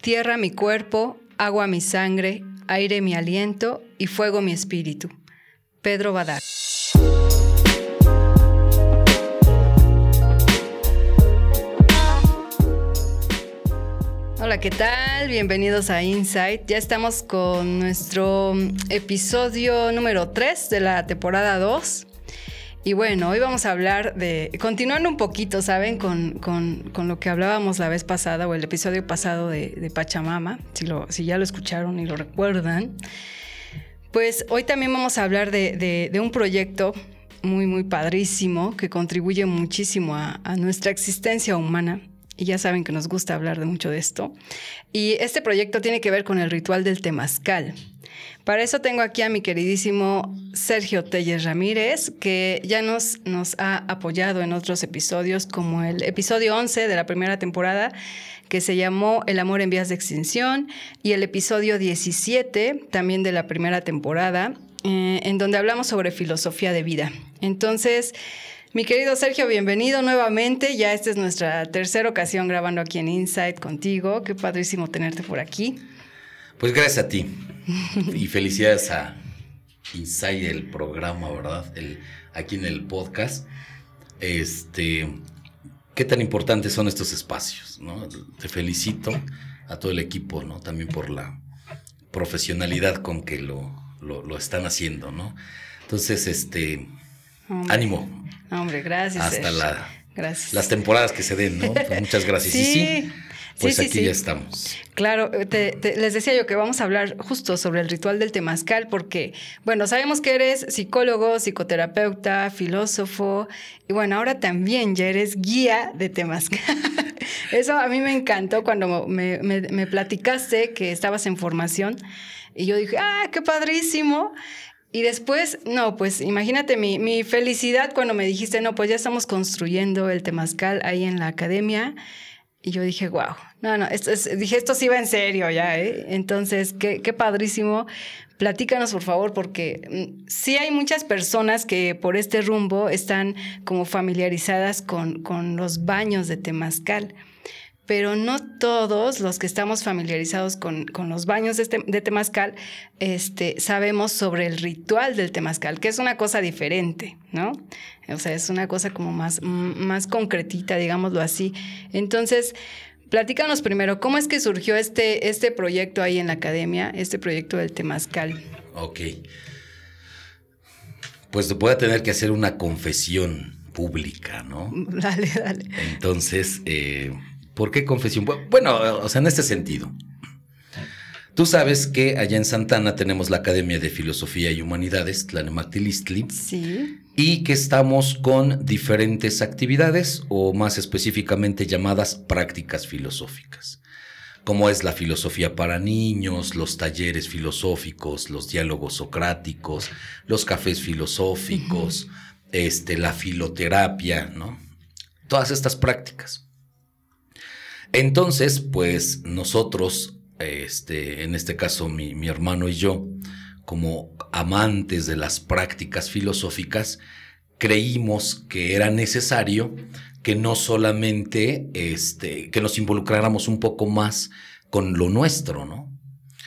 tierra mi cuerpo, agua mi sangre, aire mi aliento y fuego mi espíritu. Pedro Badar. Hola, ¿qué tal? Bienvenidos a Insight. Ya estamos con nuestro episodio número 3 de la temporada 2. Y bueno, hoy vamos a hablar de, continuando un poquito, ¿saben? Con, lo que hablábamos la vez pasada o el episodio pasado de, Pachamama, si, lo, si ya lo escucharon y lo recuerdan. Pues hoy también vamos a hablar de, un proyecto muy, muy padrísimo que contribuye muchísimo a, a nuestra existencia humana y ya saben que nos gusta hablar de mucho de esto. Y este proyecto tiene que ver con el ritual del temazcal. Para eso tengo aquí a mi queridísimo Sergio Telles Ramírez, que ya nos, nos ha apoyado en otros episodios, como el episodio 11 de la primera temporada, que se llamó El amor en vías de extinción, y el episodio 17, también de la primera temporada, eh, en donde hablamos sobre filosofía de vida. Entonces, mi querido Sergio, bienvenido nuevamente. Ya esta es nuestra tercera ocasión grabando aquí en Insight contigo. Qué padrísimo tenerte por aquí. Pues gracias a ti. y felicidades a Insight, el programa, ¿verdad? El, aquí en el podcast. Este, qué tan importantes son estos espacios, ¿no? Te felicito a todo el equipo, ¿no? También por la profesionalidad con que lo, lo están haciendo, ¿no? Entonces, este, ánimo, Hombre, gracias. Hasta la, las temporadas que se den, ¿no? Pues muchas gracias. Sí. sí, pues aquí ya estamos. Claro, les decía yo que vamos a hablar justo sobre el ritual del temazcal, porque, bueno, sabemos que eres psicólogo, psicoterapeuta, filósofo, y bueno, ahora también ya eres guía de temazcal. Eso a mí me encantó cuando me, me platicaste que estabas en formación, y yo dije, ah, qué padrísimo. Y después, no, pues imagínate mi, felicidad cuando me dijiste, no, pues ya estamos construyendo el temazcal ahí en la academia. Y yo dije, wow, no, no, esto es, dije, esto sí va en serio ya, ¿eh? Entonces, qué, qué padrísimo. Platícanos, por favor, porque mm, sí hay muchas personas que por este rumbo están como familiarizadas con, con los baños de temazcal pero no todos los que estamos familiarizados con, los baños de, este, de, temazcal este, sabemos sobre el ritual del temazcal, que es una cosa diferente, ¿no? O sea, es una cosa como más, más concretita, digámoslo así. Entonces, platícanos primero, ¿cómo es que surgió este, este proyecto ahí en la academia, este proyecto del temazcal? Ok. Pues voy a tener que hacer una confesión pública, ¿no? Dale, dale. Entonces, eh, ¿Por qué confesión? Bueno, o sea, en este sentido. Tú sabes que allá en Santana tenemos la Academia de Filosofía y Humanidades, Tlanemactilistli. Sí. Y que estamos con diferentes actividades, o más específicamente llamadas prácticas filosóficas, como es la filosofía para niños, los talleres filosóficos, los diálogos socráticos, los cafés filosóficos, este, la filoterapia, ¿no? Todas estas prácticas. Entonces, pues nosotros, este, en este caso mi, mi hermano y yo, como amantes de las prácticas filosóficas, creímos que era necesario que no solamente este, que nos involucráramos un poco más con lo nuestro, ¿no?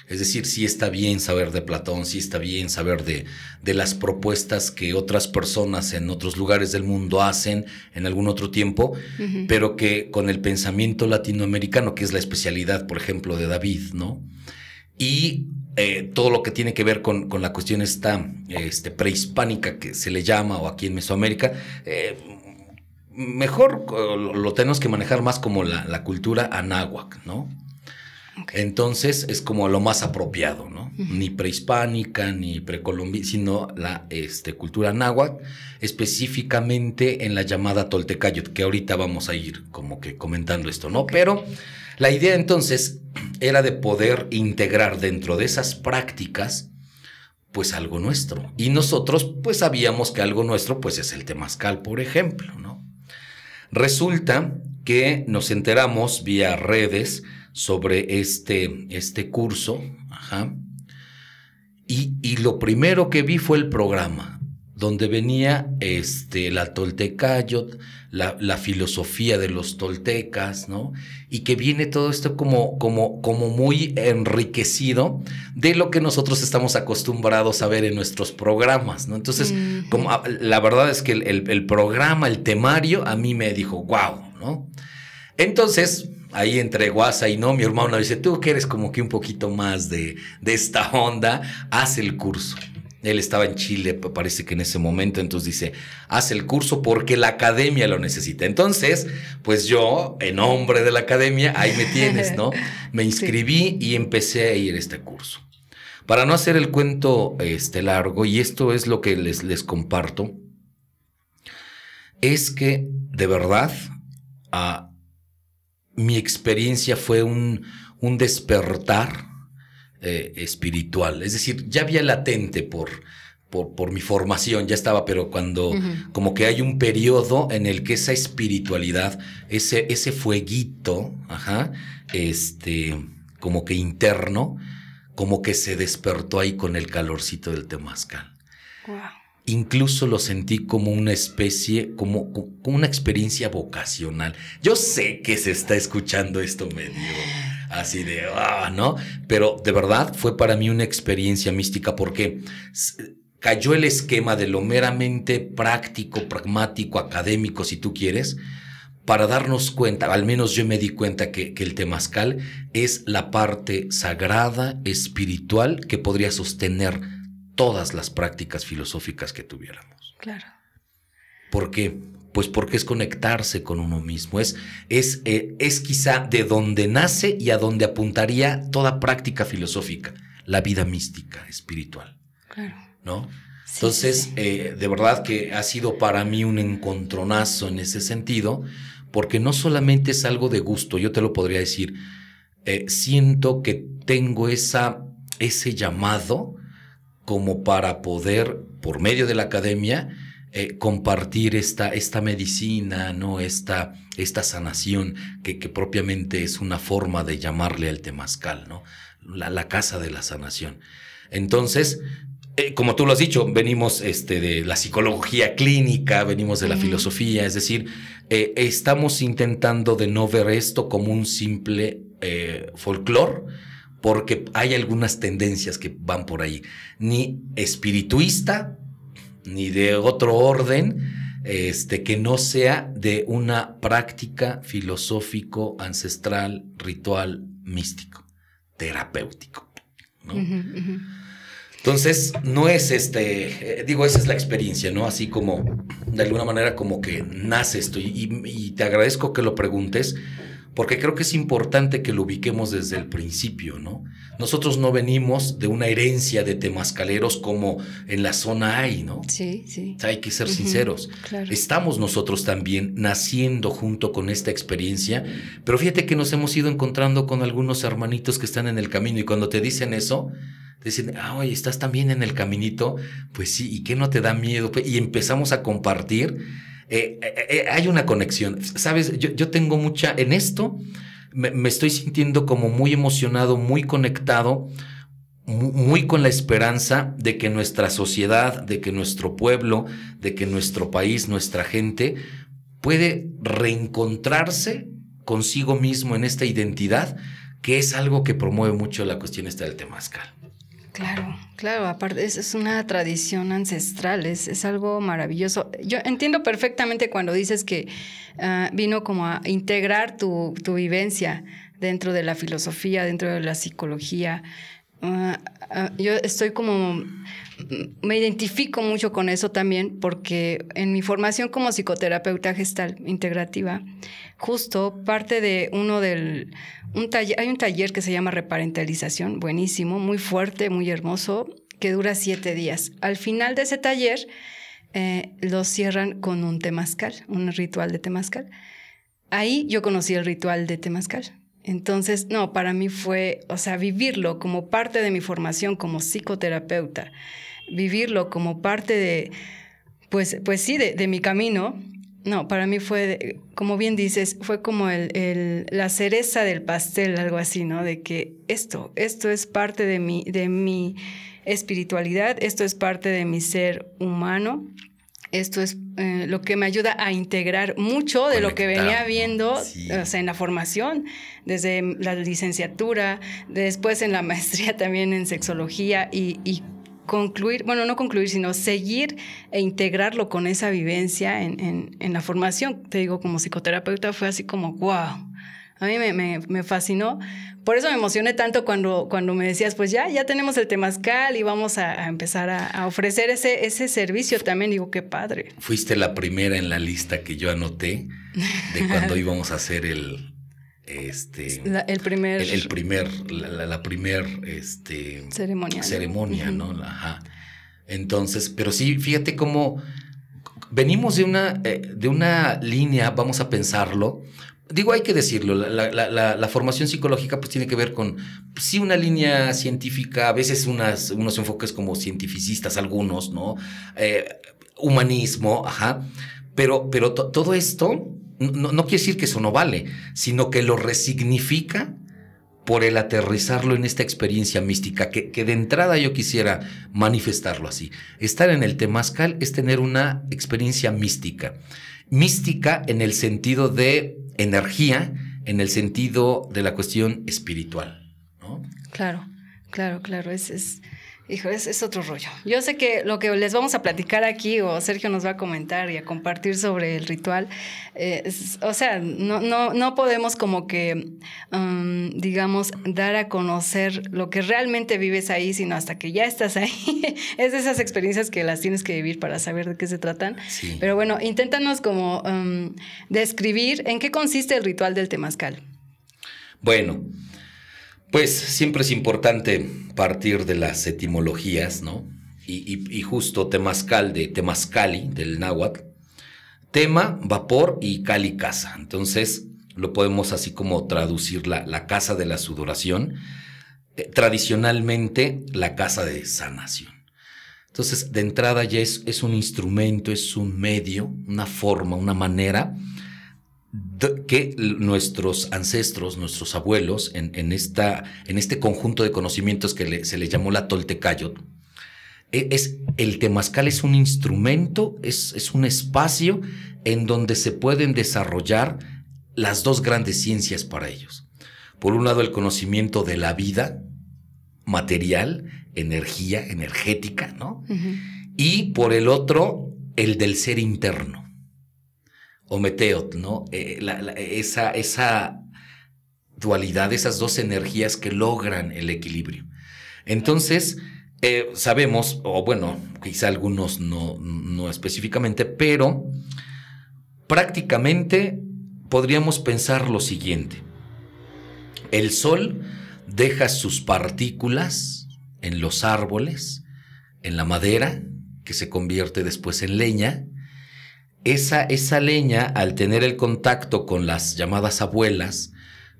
Es decir, sí está bien saber de Platón, sí está bien saber de, de, las propuestas que otras personas en otros lugares del mundo hacen en algún otro tiempo, pero que con el pensamiento latinoamericano, que es la especialidad, por ejemplo, de David, ¿no? Y eh, todo lo que tiene que ver con, con la cuestión esta este, prehispánica que se le llama, o aquí en Mesoamérica, eh, mejor lo tenemos que manejar más como la, la cultura anáhuac, ¿no? Entonces es como lo más apropiado, ¿no? Ni prehispánica, ni precolombina, sino la este, cultura náhuatl, específicamente en la llamada Toltecayot, que ahorita vamos a ir como que comentando esto, ¿no? Pero la idea entonces era de poder integrar dentro de esas prácticas pues algo nuestro. Y nosotros pues sabíamos que algo nuestro pues es el temazcal, por ejemplo, ¿no? Resulta que nos enteramos vía redes sobre este, este curso. Ajá. Y, y, lo primero que vi fue el programa. donde venía este, la toltecayot, la, la, filosofía de los toltecas, ¿no? Y que viene todo esto como, como, como muy enriquecido de lo que nosotros estamos acostumbrados a ver en nuestros programas, ¿no? Entonces, como, ah, la verdad es que el, el, programa, el temario, a mí me dijo, wow, ¿no? Entonces, ahí entre guasa y no, mi hermano dice, tú que eres como que un poquito más de, de esta onda, haz el curso. Él estaba en Chile, parece que en ese momento, entonces dice, haz el curso porque la academia lo necesita. Entonces, pues yo, en nombre de la academia, ahí me tienes, ¿no? Me inscribí y empecé a ir a este curso. Para no hacer el cuento este, largo, y esto es lo que les, les comparto, es que de verdad ah, mi experiencia fue un, un despertar eh, espiritual. Es decir, ya había latente por, por, mi formación, ya estaba, pero cuando como que hay un periodo en el que esa espiritualidad, ese, ese fueguito, ajá, este, como que interno, como que se despertó ahí con el calorcito del temazcal. Incluso lo sentí como una especie, como, una experiencia vocacional. Yo sé que se está escuchando esto medio así de, ah, ¿no? Pero de verdad fue para mí una experiencia mística porque cayó el esquema de lo meramente práctico, pragmático, académico, si tú quieres, para darnos cuenta, al menos yo me di cuenta que, que el temazcal es la parte sagrada, espiritual, que podría sostener todas las prácticas filosóficas que tuviéramos. Claro. ¿Por qué? Pues porque es conectarse con uno mismo, es, es, eh, es quizá de donde nace y a donde apuntaría toda práctica filosófica, la vida mística, espiritual. Claro. ¿No? Entonces, eh, de verdad que ha sido para mí un encontronazo en ese sentido, porque no solamente es algo de gusto, yo te lo podría decir, eh, siento que tengo esa, ese llamado como para poder, por medio de la academia, eh, compartir esta, esta medicina, ¿no? Esta, esta sanación, que, que, propiamente es una forma de llamarle al temazcal, ¿no? La, la casa de la sanación. Entonces, eh, como tú lo has dicho, venimos este, de la psicología clínica, venimos de la filosofía, es decir, eh, estamos intentando de no ver esto como un simple folclore, porque hay algunas tendencias que van por ahí, ni espirituista, ni de otro orden, este, que no sea de una práctica filosófico, ancestral, ritual, místico, terapéutico. Entonces, no es este, eh, digo, esa es la experiencia, ¿no? Así como, de alguna manera, como que nace esto. y te agradezco que lo preguntes, porque creo que es importante que lo ubiquemos desde el principio, ¿no? Nosotros no venimos de una herencia de temascaleros como en la zona hay, ¿no? Sí, sí. hay que ser sinceros. Estamos nosotros también naciendo junto con esta experiencia, pero fíjate que nos hemos ido encontrando con algunos hermanitos que están en el camino y cuando te dicen eso, te dicen, ah, oye, estás también en el caminito, pues sí, ¿y qué no te da miedo? Y empezamos a compartir eh, eh, eh, hay una conexión. Sabes, yo, tengo mucha, en esto me, estoy sintiendo como muy emocionado, muy conectado, muy, con la esperanza de que nuestra sociedad, de que nuestro pueblo, de que nuestro país, nuestra gente puede reencontrarse consigo mismo en esta identidad, que es algo que promueve mucho la cuestión esta del temazcal. Claro, claro, aparte es, una tradición ancestral, es, es, algo maravilloso. Yo entiendo perfectamente cuando dices que ah, vino como a integrar tu, tu, vivencia dentro de la filosofía, dentro de la psicología. Ah, ah, yo estoy como, me identifico mucho con eso también porque en mi formación como psicoterapeuta gestal integrativa, justo parte de uno del hay un taller que se llama reparentalización, buenísimo, muy fuerte, muy hermoso, que dura siete días. Al final de ese taller eh, lo cierran con un temazcal, un ritual de temazcal. Ahí yo conocí el ritual de temazcal. Entonces, no, para mí fue, o sea, vivirlo como parte de mi formación como psicoterapeuta, vivirlo como parte de, pues, pues sí, de mi camino, no, para mí fue, como bien dices, fue como el, la cereza del pastel, algo así, ¿no? De que esto, esto es parte de mi, de mi espiritualidad, esto es parte de mi ser humano. Esto es eh, lo que me ayuda a integrar mucho de lo que venía viendo en la formación, desde la licenciatura, después en la maestría también en sexología y, concluir, bueno, no concluir, sino seguir e integrarlo con esa vivencia en, en, la formación. Te digo, como psicoterapeuta fue así como, wow, a mí me, me, me, fascinó. Por eso me emocioné tanto cuando, cuando me decías, pues ya, ya tenemos el temazcal y vamos a, empezar a, ofrecer ese, ese servicio también. Digo, qué padre. Fuiste la primera en la lista que yo anoté de cuando íbamos a hacer el, este el primer el, primer la, la, primer este ceremonia ceremonia no ajá entonces pero sí fíjate cómo venimos de una eh, de una línea vamos a pensarlo digo, hay que decirlo, la, formación psicológica pues tiene que ver con, pues, sí, una línea científica, a veces unas, unos enfoques como cientificistas, algunos, ¿no? Eh, humanismo, ajá. Pero, pero todo esto no, no, quiere decir que eso no vale, sino que lo resignifica por el aterrizarlo en esta experiencia mística, que, que, de entrada yo quisiera manifestarlo así. Estar en el temazcal es tener una experiencia mística. Mística en el sentido de energía en el sentido de la cuestión espiritual. ¿no? Claro, claro, claro. Es, es, hijo, es, es, otro rollo. Yo sé que lo que les vamos a platicar aquí, o Sergio nos va a comentar y a compartir sobre el ritual, eh, o sea, no, no, no podemos como que, um, digamos, dar a conocer lo que realmente vives ahí, sino hasta que ya estás ahí. es de esas experiencias que las tienes que vivir para saber de qué se tratan. Pero bueno, inténtanos como um, describir en qué consiste el ritual del temazcal. Bueno, pues siempre es importante partir de las etimologías, ¿no? Y, justo temazcal de temazcali, del náhuatl, tema, vapor y cali casa. Entonces lo podemos así como traducir la, casa de la sudoración, eh, tradicionalmente la casa de sanación. Entonces, de entrada ya es, es un instrumento, es un medio, una forma, una manera que nuestros ancestros, nuestros abuelos, en, esta, en este conjunto de conocimientos que se le llamó la Toltecayot, e, es, el temazcal es un instrumento, es, es un espacio en donde se pueden desarrollar las dos grandes ciencias para ellos. Por un lado, el conocimiento de la vida material, energía, energética, ¿no? Y por el otro, el del ser interno o meteot, ¿no? Eh, esa, esa dualidad, esas dos energías que logran el equilibrio. Entonces, eh, sabemos, o bueno, quizá algunos no, no específicamente, pero prácticamente podríamos pensar lo siguiente. El sol deja sus partículas en los árboles, en la madera, que se convierte después en leña, esa, esa leña, al tener el contacto con las llamadas abuelas,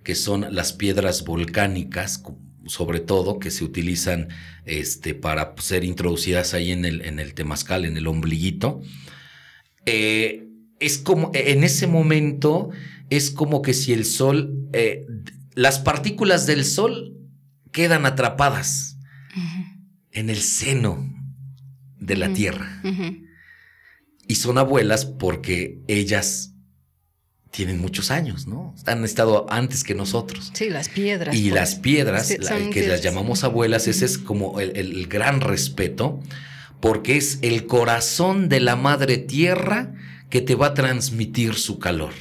que son las piedras volcánicas, sobre todo, que se utilizan este, para ser introducidas ahí en el, en el temazcal, en el ombliguito, eh, es como, en ese momento, es como que si el sol, eh, las partículas del sol quedan atrapadas en el seno de la tierra. Y son abuelas porque ellas tienen muchos años, ¿no? Han estado antes que nosotros. Sí, las piedras. Y pues. las piedras, que las llamamos abuelas, ese es como el, gran respeto, porque es el corazón de la madre tierra que te va a transmitir su calor.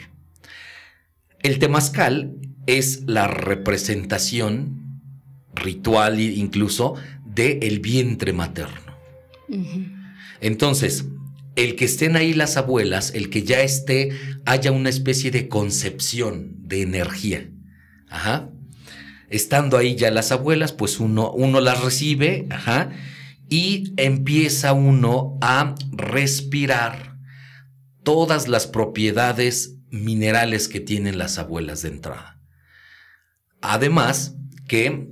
El temazcal es la representación ritual incluso de el vientre materno. Entonces, el que estén ahí las abuelas, el que ya esté, haya una especie de concepción de energía. Ajá. Estando ahí ya las abuelas, pues uno, uno las recibe, ajá, y empieza uno a respirar todas las propiedades minerales que tienen las abuelas de entrada. Además, que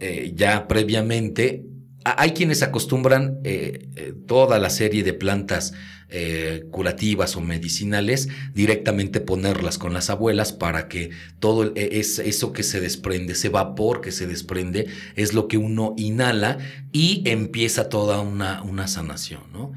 eh, ya previamente hay quienes acostumbran eh, eh, toda la serie de plantas eh, curativas o medicinales directamente ponerlas con las abuelas para que todo e, es, eso que se desprende, ese vapor que se desprende, es lo que uno inhala y empieza toda una, una sanación, ¿no?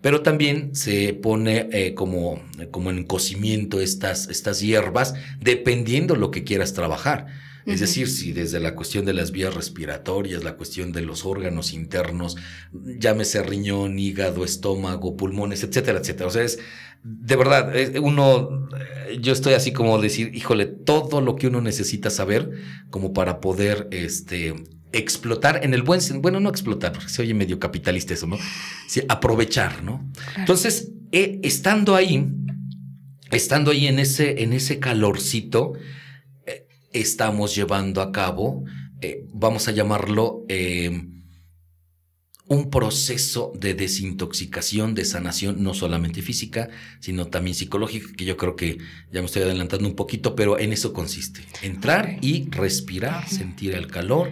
Pero también se pone como, como en cocimiento estas, estas hierbas, dependiendo lo que quieras trabajar. Es decir, si desde la cuestión de las vías respiratorias, la cuestión de los órganos internos, llámese riñón, hígado, estómago, pulmones, etcétera, etcétera. O sea, es de verdad, uno, yo estoy así como decir, híjole, todo lo que uno necesita saber como para poder, este, explotar en el buen sentido, bueno, no explotar, porque se oye medio capitalista eso, ¿no? Sí, aprovechar, ¿no? Entonces, eh, estando ahí, estando ahí en ese, en ese calorcito, estamos llevando a cabo, eh, vamos a llamarlo, eh, un proceso de desintoxicación, de sanación, no solamente física, sino también psicológica, que yo creo que ya me estoy adelantando un poquito, pero en eso consiste. Entrar y respirar, sentir el calor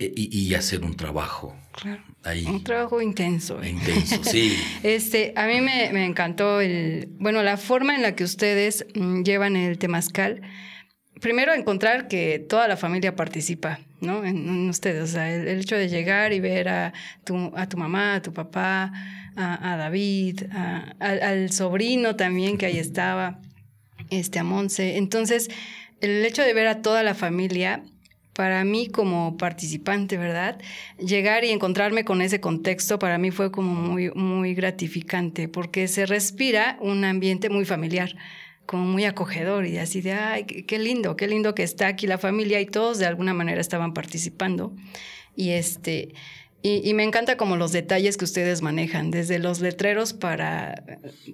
eh, y, hacer un trabajo. Claro. Un trabajo intenso. Intenso, sí. este, a mí me, me, encantó el, bueno, la forma en la que ustedes mm, llevan el temazcal primero encontrar que toda la familia participa, ¿no? En, ustedes, o sea, el, hecho de llegar y ver a tu, a tu mamá, a tu papá, a, David, al, sobrino también que ahí estaba, este, a Monse. Entonces, el hecho de ver a toda la familia, para mí como participante, ¿verdad? Llegar y encontrarme con ese contexto para mí fue como muy, muy gratificante, porque se respira un ambiente muy familiar como muy acogedor y así de, ay, qué lindo, qué lindo que está aquí la familia y todos de alguna manera estaban participando. Y este, y, me encanta como los detalles que ustedes manejan, desde los letreros para,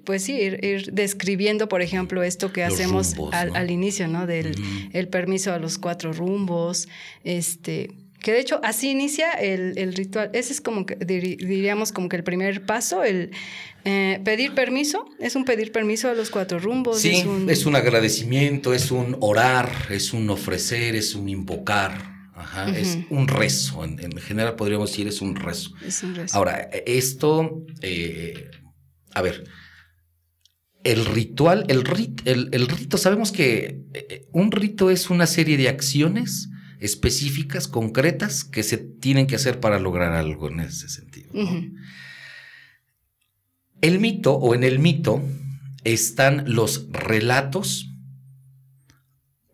pues sí, ir, describiendo, por ejemplo, esto que hacemos al, inicio, ¿no? Del el permiso a los cuatro rumbos, este, que de hecho así inicia el, ritual. Ese es como que diríamos como que el primer paso, el eh, pedir permiso. Es un pedir permiso a los cuatro rumbos. Sí, es un, agradecimiento, es un orar, es un ofrecer, es un invocar. Ajá, Es un rezo. En, general podríamos decir es un rezo. Es un rezo. Ahora, esto, eh, a ver, el ritual, el, el, el, rito, sabemos que eh, un rito es una serie de acciones específicas, concretas, que se tienen que hacer para lograr algo en ese sentido. El mito o en el mito están los relatos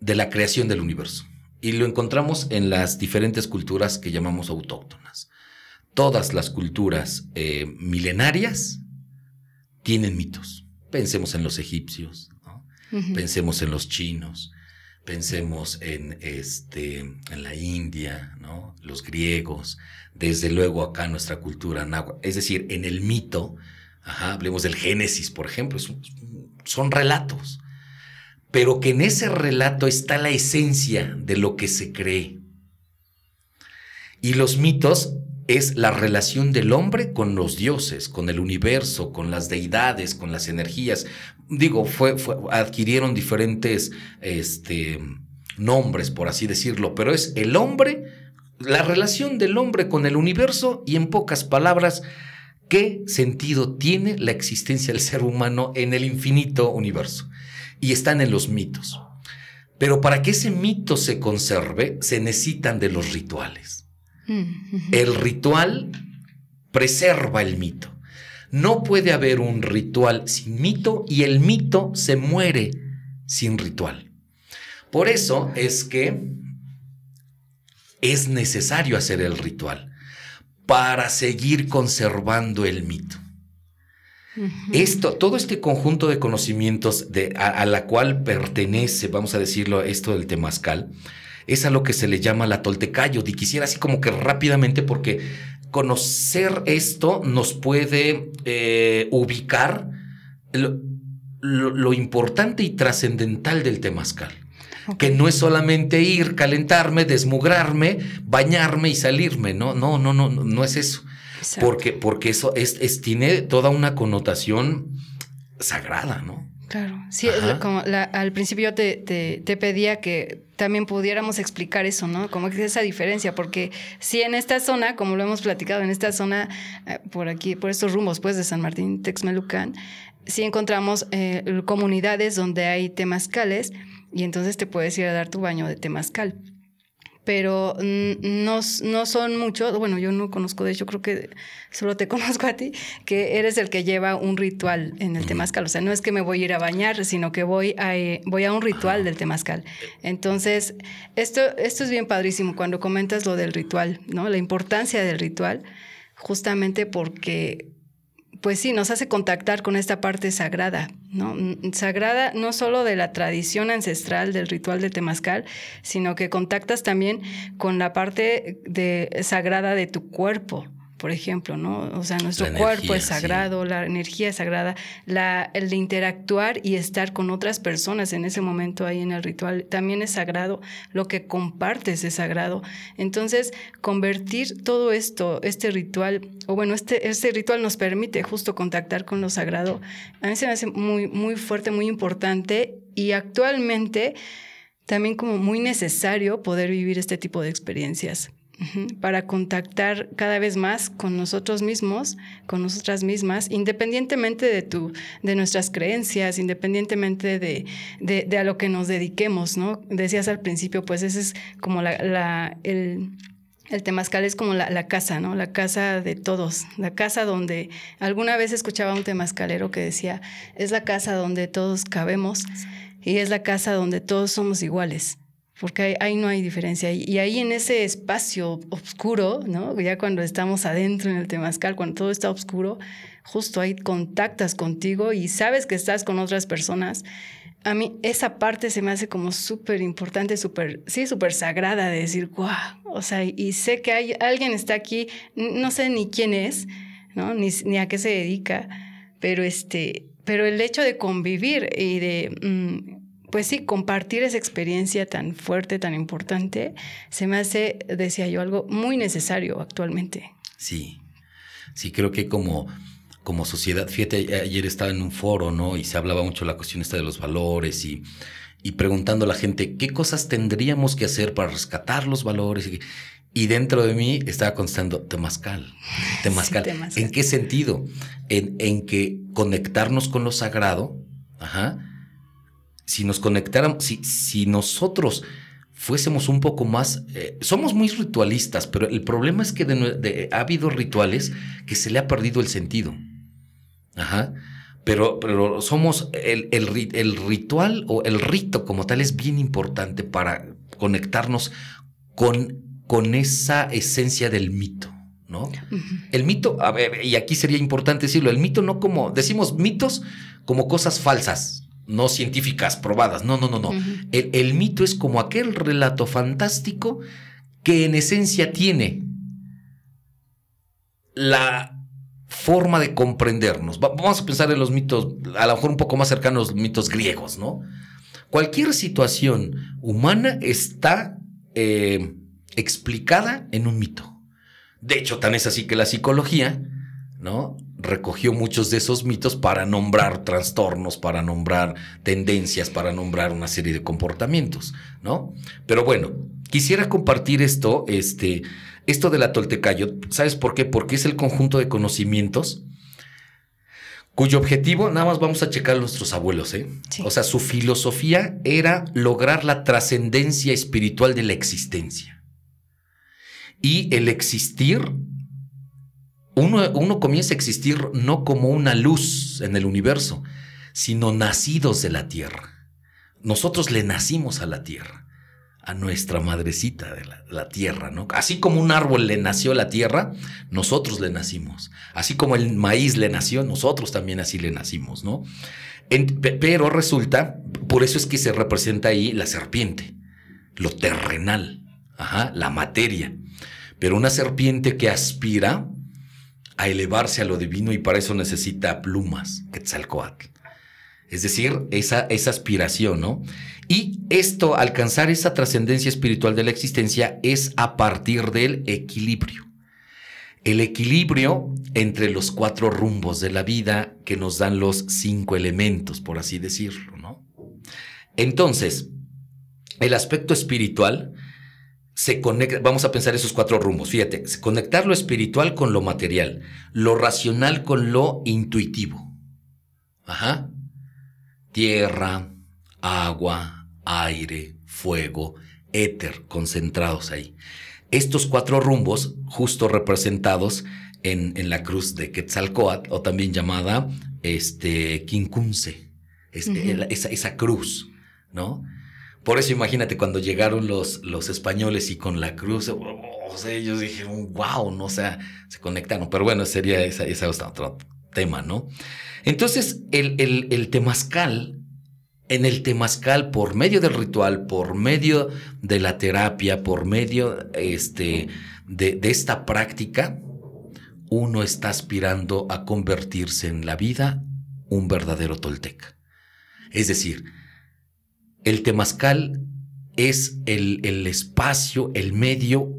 de la creación del universo y lo encontramos en las diferentes culturas que llamamos autóctonas. Todas las culturas eh, milenarias tienen mitos. Pensemos en los egipcios, pensemos en los chinos, Pensemos en, este, en la India, ¿no? los griegos, desde luego acá nuestra cultura es decir, en el mito, hablemos del Génesis, por ejemplo, son relatos, pero que en ese relato está la esencia de lo que se cree. Y los mitos es la relación del hombre con los dioses, con el universo, con las deidades, con las energías. Digo, fue, adquirieron diferentes este, nombres, por así decirlo, pero es el hombre, la relación del hombre con el universo y en pocas palabras, qué sentido tiene la existencia del ser humano en el infinito universo. Y están en los mitos. Pero para que ese mito se conserve, se necesitan de los rituales. El ritual preserva el mito. No puede haber un ritual sin mito y el mito se muere sin ritual. Por eso es que es necesario hacer el ritual para seguir conservando el mito. Esto, todo este conjunto de conocimientos de, a, a, la cual pertenece, vamos a decirlo, esto del temazcal, es a lo que se le llama la toltecayo. Y quisiera así como que rápidamente, porque conocer esto nos puede eh, ubicar lo, importante y trascendental del temazcal. Que no es solamente ir, calentarme, desmugrarme, bañarme y salirme. No, no, no, no, no es eso. Porque, porque eso es, tiene toda una connotación sagrada, ¿no? Claro, sí, como al principio te, te, pedía que también pudiéramos explicar eso, ¿no? Como que esa diferencia, porque si en esta zona, como lo hemos platicado, en esta zona, eh, por aquí, por estos rumbos, pues, de San Martín, Texmelucan, sí encontramos eh, comunidades donde hay temazcales y entonces te puedes ir a dar tu baño de temazcal pero no, no son muchos, bueno, yo no conozco, de hecho creo que solo te conozco a ti, que eres el que lleva un ritual en el temazcal, o sea, no es que me voy a ir a bañar, sino que voy a, eh, voy a un ritual del temazcal. Entonces, esto, esto es bien padrísimo cuando comentas lo del ritual, ¿no? La importancia del ritual, justamente porque pues sí, nos hace contactar con esta parte sagrada, ¿no? Sagrada no solo de la tradición ancestral del ritual de Temazcal, sino que contactas también con la parte de, sagrada de tu cuerpo, por ejemplo, ¿no? O sea, nuestro cuerpo es sagrado, la energía es sagrada, la, el de interactuar y estar con otras personas en ese momento ahí en el ritual también es sagrado, lo que compartes es sagrado. Entonces, convertir todo esto, este ritual, o bueno, este, este ritual nos permite justo contactar con lo sagrado. A mí se me hace muy, muy fuerte, muy importante y actualmente también como muy necesario poder vivir este tipo de experiencias para contactar cada vez más con nosotros mismos, con nosotras mismas, independientemente de, tu, de nuestras creencias, independientemente de, de, a lo que nos dediquemos, ¿no? Decías al principio, pues ese es como la, el, el temazcal es como la, casa, ¿no? La casa de todos, la casa donde alguna vez escuchaba un temazcalero que decía, es la casa donde todos cabemos y es la casa donde todos somos iguales porque ahí, no hay diferencia. Y ahí en ese espacio oscuro, ya cuando estamos adentro en el temazcal, cuando todo está oscuro, justo ahí contactas contigo y sabes que estás con otras personas. A mí esa parte se me hace como súper importante, súper, sí, súper sagrada de decir, guau, o sea, y sé que hay, alguien está aquí, no sé ni quién es, ¿no? Ni, ni a qué se dedica, pero este, pero el hecho de convivir y de... Mm, pues sí, compartir esa experiencia tan fuerte, tan importante, se me hace, decía yo, algo muy necesario actualmente. Sí, sí, creo que como, como sociedad, fíjate, ayer estaba en un foro, ¿no? Y se hablaba mucho la cuestión esta de los valores y, y preguntando a la gente qué cosas tendríamos que hacer para rescatar los valores. Y, dentro de mí estaba contestando Temazcal. Temazcal. ¿En qué sentido? En, en que conectarnos con lo sagrado, ajá, si nos conectáramos, si, si nosotros fuésemos un poco más, eh, somos muy ritualistas, pero el problema es que ha habido rituales que se le ha perdido el sentido. Ajá. Pero, pero somos, el, el, el ritual o el rito como tal es bien importante para conectarnos con, con esa esencia del mito. ¿no? El mito, a ver, y aquí sería importante decirlo, el mito no como, decimos mitos como cosas falsas, no científicas probadas. No, no, no, no. el, mito es como aquel relato fantástico que en esencia tiene la forma de comprendernos. Vamos a pensar en los mitos, a lo mejor un poco más cercanos a los mitos griegos, ¿no? Cualquier situación humana está eh, explicada en un mito. De hecho, tan es así que la psicología, ¿no? Recogió muchos de esos mitos para nombrar trastornos, para nombrar tendencias, para nombrar una serie de comportamientos, ¿no? Pero bueno, quisiera compartir esto, este, esto de la Toltecayo, ¿sabes por qué? Porque es el conjunto de conocimientos cuyo objetivo, nada más vamos a checar a nuestros abuelos, ¿eh? O sea, su filosofía era lograr la trascendencia espiritual de la existencia. Y el existir uno, comienza a existir no como una luz en el universo, sino nacidos de la tierra. Nosotros le nacimos a la tierra, a nuestra madrecita de la, tierra, ¿no? Así como un árbol le nació a la tierra, nosotros le nacimos. Así como el maíz le nació, nosotros también así le nacimos, ¿no? pero resulta, por eso es que se representa ahí la serpiente, lo terrenal, la materia. Pero una serpiente que aspira a elevarse a lo divino y para eso necesita plumas, Quetzalcoatl. Es decir, esa, esa aspiración, ¿no? Y esto, alcanzar esa trascendencia espiritual de la existencia es a partir del equilibrio. el equilibrio entre los cuatro rumbos de la vida que nos dan los cinco elementos, por así decirlo, ¿no? Entonces, el aspecto espiritual se conecta, vamos a pensar esos cuatro rumbos, fíjate, conectar lo espiritual con lo material, lo racional con lo intuitivo. Ajá. Tierra, agua, aire, fuego, éter concentrados ahí. Estos cuatro rumbos, justo representados en, en la cruz de Quetzalcoatl, o también llamada este, Quincunce, esa, esa cruz, ¿no? Por eso imagínate cuando llegaron los, los españoles y con la cruz, o sea, ellos dijeron, wow, no, o se conectaron. Pero bueno, sería ese esa otro tema, ¿no? Entonces, el, el, el temazcal, en el temazcal, por medio del ritual, por medio de la terapia, por medio este, de, de esta práctica, uno está aspirando a convertirse en la vida un verdadero tolteca. Es decir, el temazcal es el, el espacio, el medio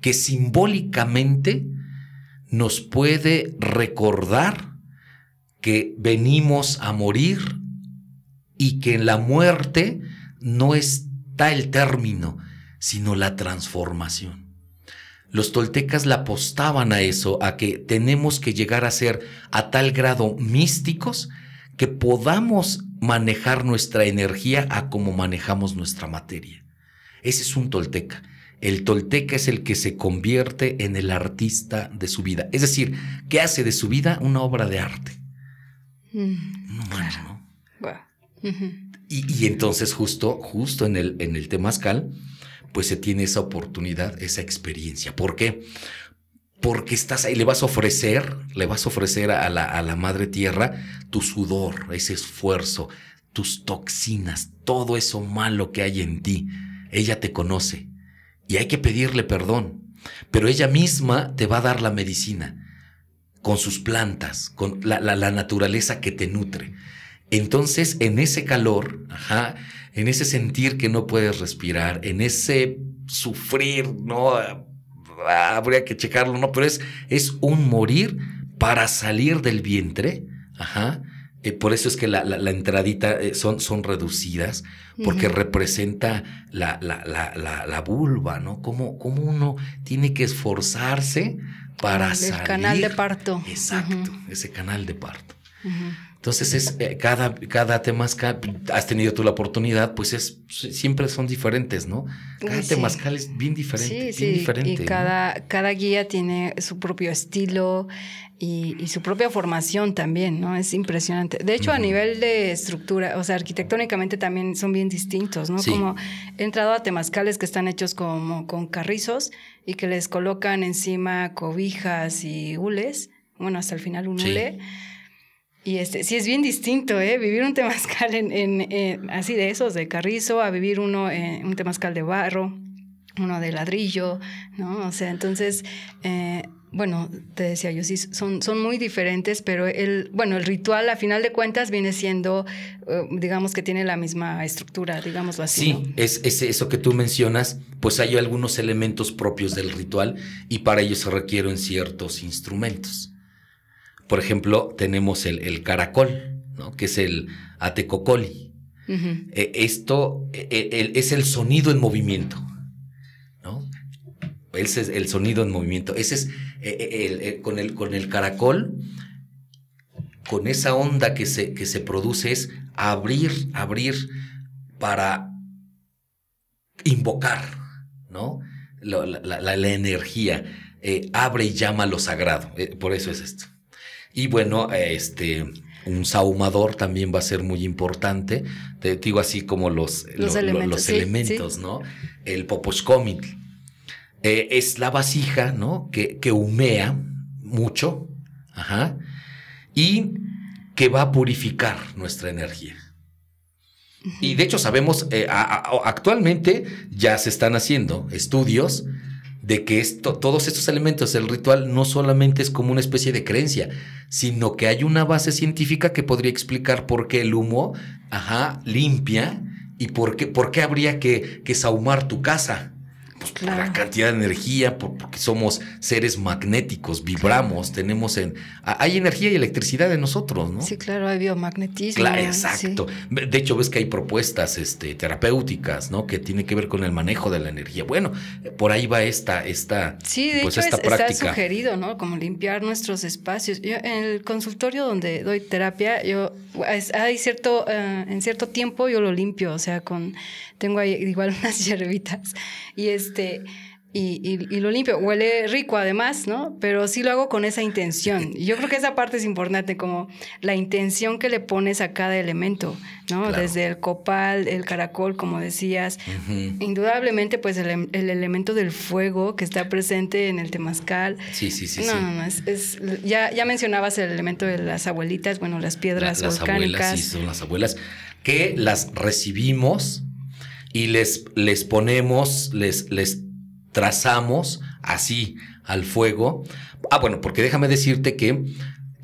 que simbólicamente nos puede recordar que venimos a morir y que en la muerte no está el término, sino la transformación. Los toltecas la apostaban a eso, a que tenemos que llegar a ser a tal grado místicos que podamos manejar nuestra energía a como manejamos nuestra materia. Ese es un tolteca. El tolteca es el que se convierte en el artista de su vida. Es decir, que hace de su vida una obra de arte. Mm, ¿no? y, entonces justo, justo en el, en el temazcal, pues se tiene esa oportunidad, esa experiencia. ¿Por qué? Porque estás ahí, le vas a ofrecer, le vas a ofrecer a la, a la madre tierra tu sudor, ese esfuerzo, tus toxinas, todo eso malo que hay en ti. Ella te conoce y hay que pedirle perdón, pero ella misma te va a dar la medicina con sus plantas, con la, la, la naturaleza que te nutre. Entonces, en ese calor, ajá, en ese sentir que no puedes respirar, en ese sufrir, ¿no? Habría que checarlo, ¿no? Pero es, es un morir para salir del vientre. Ajá. Eh, por eso es que la, la, entradita eh, son, son reducidas, porque representa la, la, vulva, ¿no? Cómo, cómo, uno tiene que esforzarse para salir. El canal de parto. Exacto, ese canal de parto. Entonces es eh, cada, cada temazcal, has tenido tú la oportunidad, pues es siempre son diferentes, ¿no? Cada temazcal es bien diferente, sí, bien diferente. Y cada, cada guía tiene su propio estilo y, su propia formación también, ¿no? Es impresionante. De hecho, a nivel de estructura, o sea, arquitectónicamente también son bien distintos, ¿no? Como he entrado a temazcales que están hechos como con carrizos y que les colocan encima cobijas y hules, bueno, hasta el final un hule y este, sí es bien distinto, ¿eh? Vivir un temazcal en, en, así de esos, de carrizo, a vivir uno en un temazcal de barro, uno de ladrillo, ¿no? O sea, entonces, eh, bueno, te decía yo, sí, son, son muy diferentes, pero el, bueno, el ritual, a final de cuentas, viene siendo, eh, digamos que tiene la misma estructura, digámoslo así. Sí, es, es, eso que tú mencionas, pues hay algunos elementos propios del ritual y para ello se requieren ciertos instrumentos. Por ejemplo, tenemos el, caracol, ¿no? que es el atecocoli. Eh, esto e, e, es el sonido en movimiento. ¿no? Ese es el sonido en movimiento. Ese es e, con, el, con el caracol, con esa onda que se, que se produce, es abrir, abrir para invocar, ¿no? La, energía. Eh, abre y llama lo sagrado. Eh, por eso es esto. Y bueno, este, un saumador también va a ser muy importante. Te digo así como los, los, elementos, ¿no? El poposhkomit. Eh, es la vasija, ¿no? Que, que humea mucho. Ajá. Y que va a purificar nuestra energía. Y de hecho sabemos, eh, actualmente ya se están haciendo estudios de que esto, todos estos elementos del ritual no solamente es como una especie de creencia, sino que hay una base científica que podría explicar por qué el humo, ajá, limpia y por qué, por qué habría que, que saumar tu casa. Pues, la cantidad de energía, porque somos seres magnéticos, vibramos, tenemos en... Hay energía y electricidad en nosotros, ¿no? Sí, claro, hay biomagnetismo. Claro, exacto. De hecho, ves que hay propuestas este, terapéuticas, ¿no? Que tiene que ver con el manejo de la energía. Bueno, por ahí va esta, esta, sí, de pues, hecho esta práctica. está sugerido, ¿no? Como limpiar nuestros espacios. Yo, en el consultorio donde doy terapia, yo hay cierto, eh, en cierto tiempo yo lo limpio, o sea, con tengo ahí igual unas hierbitas y este y, lo limpio. Huele rico además, ¿no? Pero sí lo hago con esa intención. Yo creo que esa parte es importante, como la intención que le pones a cada elemento, ¿no? Desde el copal, el caracol, como decías. Indudablemente, pues el, elemento del fuego que está presente en el temazcal. Sí, sí, sí. No, no, no. Es, ya, ya mencionabas el elemento de las abuelitas, bueno, las piedras las volcánicas. Abuelas, sí, son las abuelas que las recibimos y les, les ponemos, les, les trazamos así al fuego. Ah, bueno, porque déjame decirte que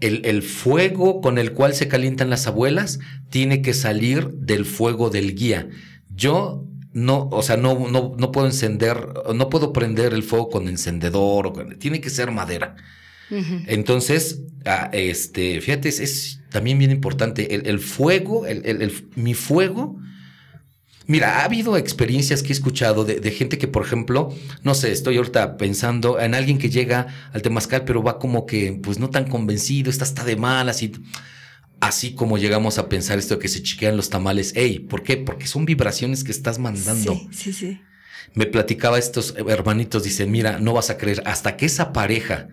el, el, fuego con el cual se calientan las abuelas tiene que salir del fuego del guía. Yo no, o sea, no, no, no puedo encender, no puedo prender el fuego con encendedor, o tiene que ser madera. Entonces, ah, este, fíjate, es, también bien importante. El, fuego, el, mi fuego Mira, ha habido experiencias que he escuchado de, gente que, por ejemplo, no sé, estoy ahorita pensando en alguien que llega al temazcal, pero va como que, pues no tan convencido, está hasta de malas y así como llegamos a pensar esto de que se chiquean los tamales. Ey, ¿por qué? Porque son vibraciones que estás mandando. Sí, sí, sí. Me platicaba estos hermanitos, dicen, mira, no vas a creer, hasta que esa pareja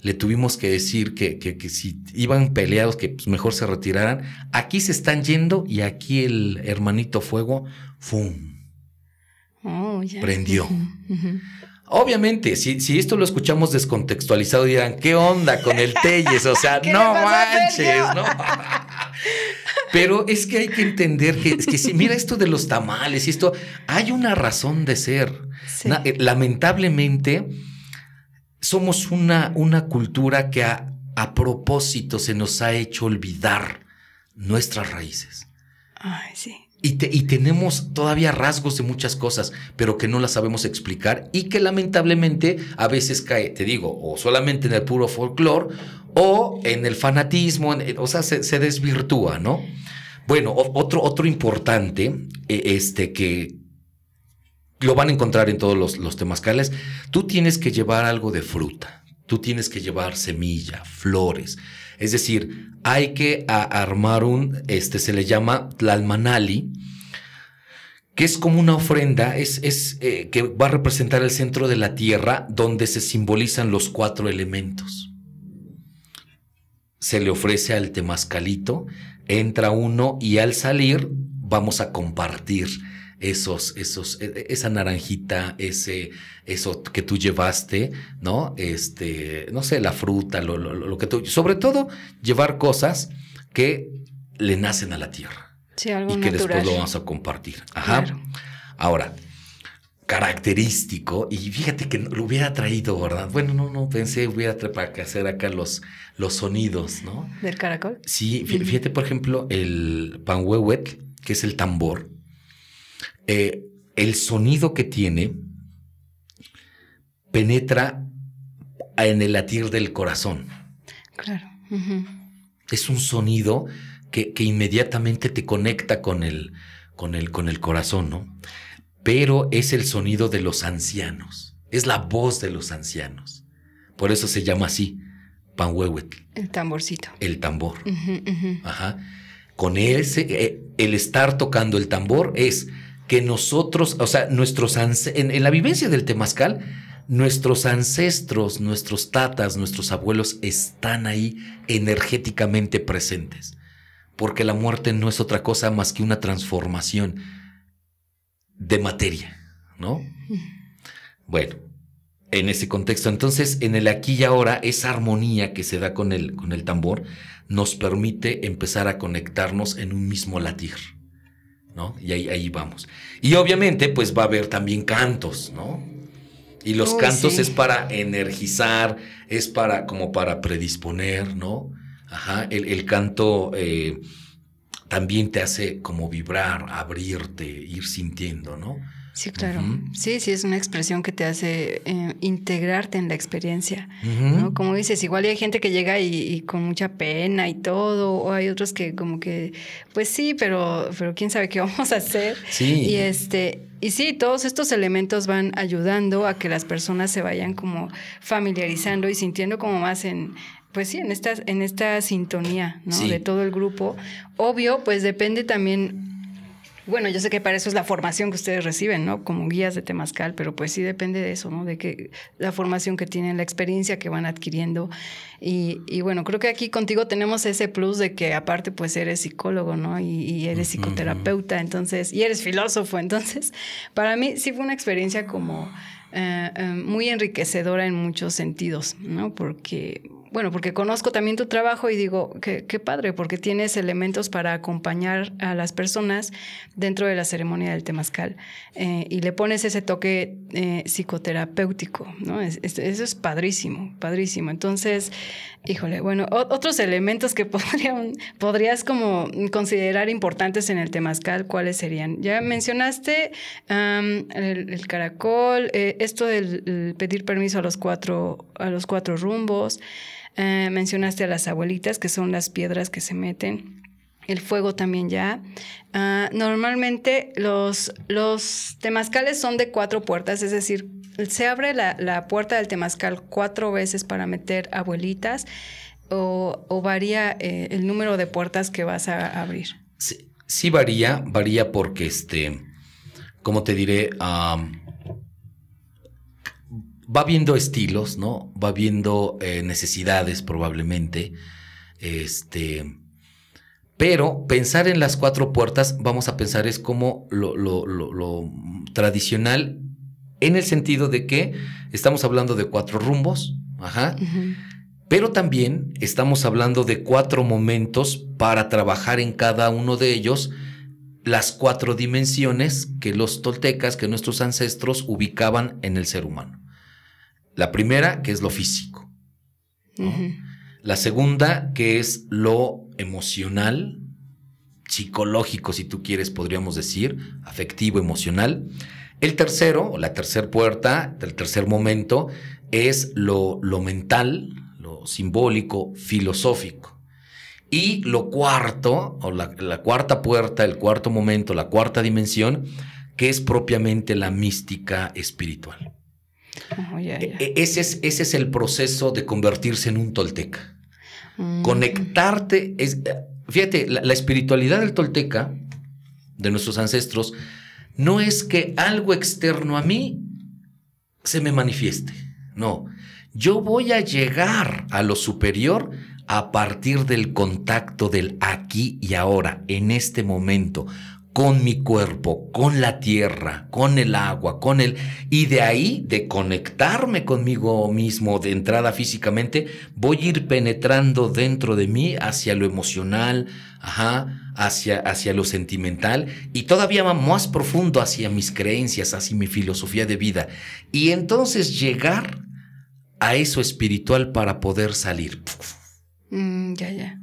le tuvimos que decir que, que, que si iban peleados, que pues mejor se retiraran. Aquí se están yendo y aquí el hermanito fuego, ¡fum! Oh, Prendió. Obviamente, si, si, esto lo escuchamos descontextualizado, dirán, ¿qué onda con el Telles? O sea, no manches, ¿no? Pero es que hay que entender que, es que si mira esto de los tamales y esto, hay una razón de ser. Eh, lamentablemente, somos una, una cultura que a, propósito se nos ha hecho olvidar nuestras raíces. Ay, sí. Y, tenemos todavía rasgos de muchas cosas, pero que no las sabemos explicar y que lamentablemente a veces cae, te digo, o solamente en el puro folclore o en el fanatismo, o sea, se, desvirtúa, ¿no? Bueno, otro, otro importante, e, este, que, lo van a encontrar en todos los, los temazcales. Tú tienes que llevar algo de fruta, tú tienes que llevar semilla, flores. Es decir, hay que armar un, este se le llama almanali, que es como una ofrenda, es, es eh, que va a representar el centro de la tierra donde se simbolizan los cuatro elementos. Se le ofrece al temazcalito, entra uno y al salir vamos a compartir esos, esos, e, e, esa naranjita, ese, eso que tú llevaste, ¿no? Este, no sé, la fruta, lo, lo, que tú, sobre todo llevar cosas que le nacen a la tierra. Sí, algo y que después lo vamos a compartir. Ajá. Ahora, característico, y fíjate que lo hubiera traído, ¿verdad? Bueno, no, no, pensé, hubiera traído para hacer acá los, los sonidos, ¿no? ¿Del caracol? Sí, fíjate, por ejemplo, el panhuehuet, que es el tambor, eh, el sonido que tiene penetra en el latir del corazón. Claro. Es un sonido que, inmediatamente te conecta con el, con, el, con el corazón, ¿no? Pero es el sonido de los ancianos, es la voz de los ancianos. Por eso se llama así, panhuehuetl. El tamborcito. El tambor. Ajá. Con ese, eh, el estar tocando el tambor es que nosotros, o sea, nuestros en, en la vivencia del temazcal, nuestros ancestros, nuestros tatas, nuestros abuelos están ahí energéticamente presentes. Porque la muerte no es otra cosa más que una transformación de materia, ¿no? Bueno, en ese contexto, entonces, en el aquí y ahora, esa armonía que se da con el, con el tambor nos permite empezar a conectarnos en un mismo latir. ¿No? Y ahí, ahí vamos. Y obviamente, pues va a haber también cantos, ¿no? Y los cantos es para energizar, es para como para predisponer, ¿no? Ajá, el, canto eh, también te hace como vibrar, abrirte, ir sintiendo, ¿no? Sí, claro. Sí, sí, es una expresión que te hace eh, integrarte en la experiencia. Como dices, igual hay gente que llega y, con mucha pena y todo, o hay otros que como que, pues sí, pero, pero quién sabe qué vamos a hacer. Sí. Y este, y sí, todos estos elementos van ayudando a que las personas se vayan como familiarizando y sintiendo como más en, pues sí, en esta, en esta sintonía, ¿no? De todo el grupo. Obvio, pues depende también bueno, yo sé que para eso es la formación que ustedes reciben, ¿no? Como guías de Temazcal, pero pues sí depende de eso, ¿no? De que la formación que tienen, la experiencia que van adquiriendo. Y, bueno, creo que aquí contigo tenemos ese plus de que aparte pues eres psicólogo, ¿no? Y, eres psicoterapeuta, entonces, y eres filósofo. Entonces, para mí sí fue una experiencia como eh, eh, muy enriquecedora en muchos sentidos, ¿no? Porque bueno, porque conozco también tu trabajo y digo, qué, padre, porque tienes elementos para acompañar a las personas dentro de la ceremonia del temazcal eh, y le pones ese toque eh, psicoterapéutico, ¿no? eso es padrísimo, padrísimo. Entonces, híjole, bueno, otros elementos que podrían, podrías como considerar importantes en el temazcal, ¿cuáles serían? Ya mencionaste el, caracol, eh, esto del pedir permiso a los cuatro, a los cuatro rumbos. Eh, mencionaste a las abuelitas, que son las piedras que se meten. El fuego también ya. Ah, normalmente los, los temazcales son de cuatro puertas, es decir, se abre la, puerta del temazcal cuatro veces para meter abuelitas o, varía eh, el número de puertas que vas a abrir. Sí, varía, varía porque este, como te diré, va viendo estilos, ¿no? Va viendo eh, necesidades probablemente. Este. Pero pensar en las cuatro puertas, vamos a pensar, es como lo, tradicional en el sentido de que estamos hablando de cuatro rumbos, ajá, pero también estamos hablando de cuatro momentos para trabajar en cada uno de ellos las cuatro dimensiones que los toltecas, que nuestros ancestros ubicaban en el ser humano. La primera, que es lo físico. La segunda, que es lo emocional, psicológico, si tú quieres, podríamos decir, afectivo, emocional. El tercero, o la tercera puerta, el tercer momento, es lo, lo mental, lo simbólico, filosófico. Y lo cuarto, o la, la, cuarta puerta, el cuarto momento, la cuarta dimensión, que es propiamente la mística espiritual. Oh, e, e, ese, es, ese es el proceso de convertirse en un tolteca. Mm. Conectarte, es, fíjate, la, espiritualidad del tolteca, de nuestros ancestros, no es que algo externo a mí se me manifieste, no. Yo voy a llegar a lo superior a partir del contacto del aquí y ahora, en este momento, con mi cuerpo, con la tierra, con el agua, con el... Y de ahí, de conectarme conmigo mismo de entrada físicamente, voy a ir penetrando dentro de mí hacia lo emocional, ajá, hacia, hacia lo sentimental y todavía más profundo hacia mis creencias, hacia mi filosofía de vida. Y entonces llegar a eso espiritual para poder salir. Mm, ya, ya.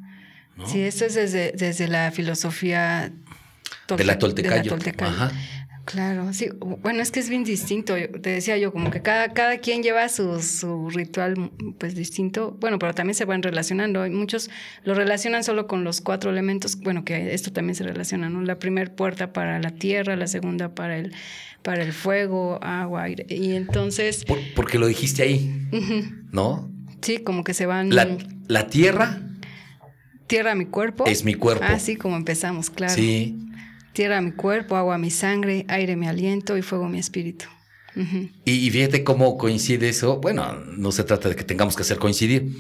Sí, eso es desde, desde la filosofía de la Toltecayo. Claro, sí. Bueno, es que es bien distinto. Te decía yo, como que cada, cada quien lleva su, su ritual pues distinto. Bueno, pero también se van relacionando. muchos lo relacionan solo con los cuatro elementos. Bueno, que esto también se relaciona, ¿no? La primera puerta para la tierra, la segunda para el, para el fuego, agua, aire. Y entonces... porque lo dijiste ahí, ¿no? Sí, como que se van... La, la tierra... Tierra mi cuerpo. Es mi cuerpo. Así como empezamos, claro. Sí. Tierra mi cuerpo, agua mi sangre, aire mi aliento y fuego mi espíritu. y, fíjate cómo coincide eso. Bueno, no se trata de que tengamos que hacer coincidir,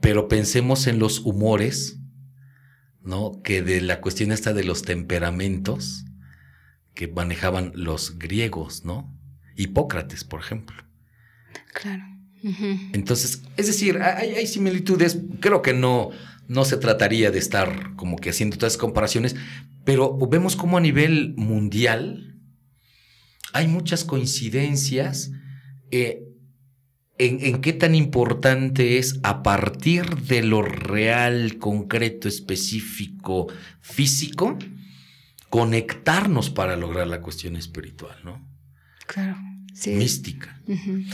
pero pensemos en los humores, ¿no? Que de la cuestión esta de los temperamentos que manejaban los griegos, ¿no? Hipócrates, por ejemplo. Claro. Entonces, es decir, hay, hay, similitudes. Creo que no, no se trataría de estar como que haciendo todas esas comparaciones, pero vemos como a nivel mundial hay muchas coincidencias eh, en, qué tan importante es a partir de lo real, concreto, específico, físico, conectarnos para lograr la cuestión espiritual, ¿no? Claro. Sí. Mística.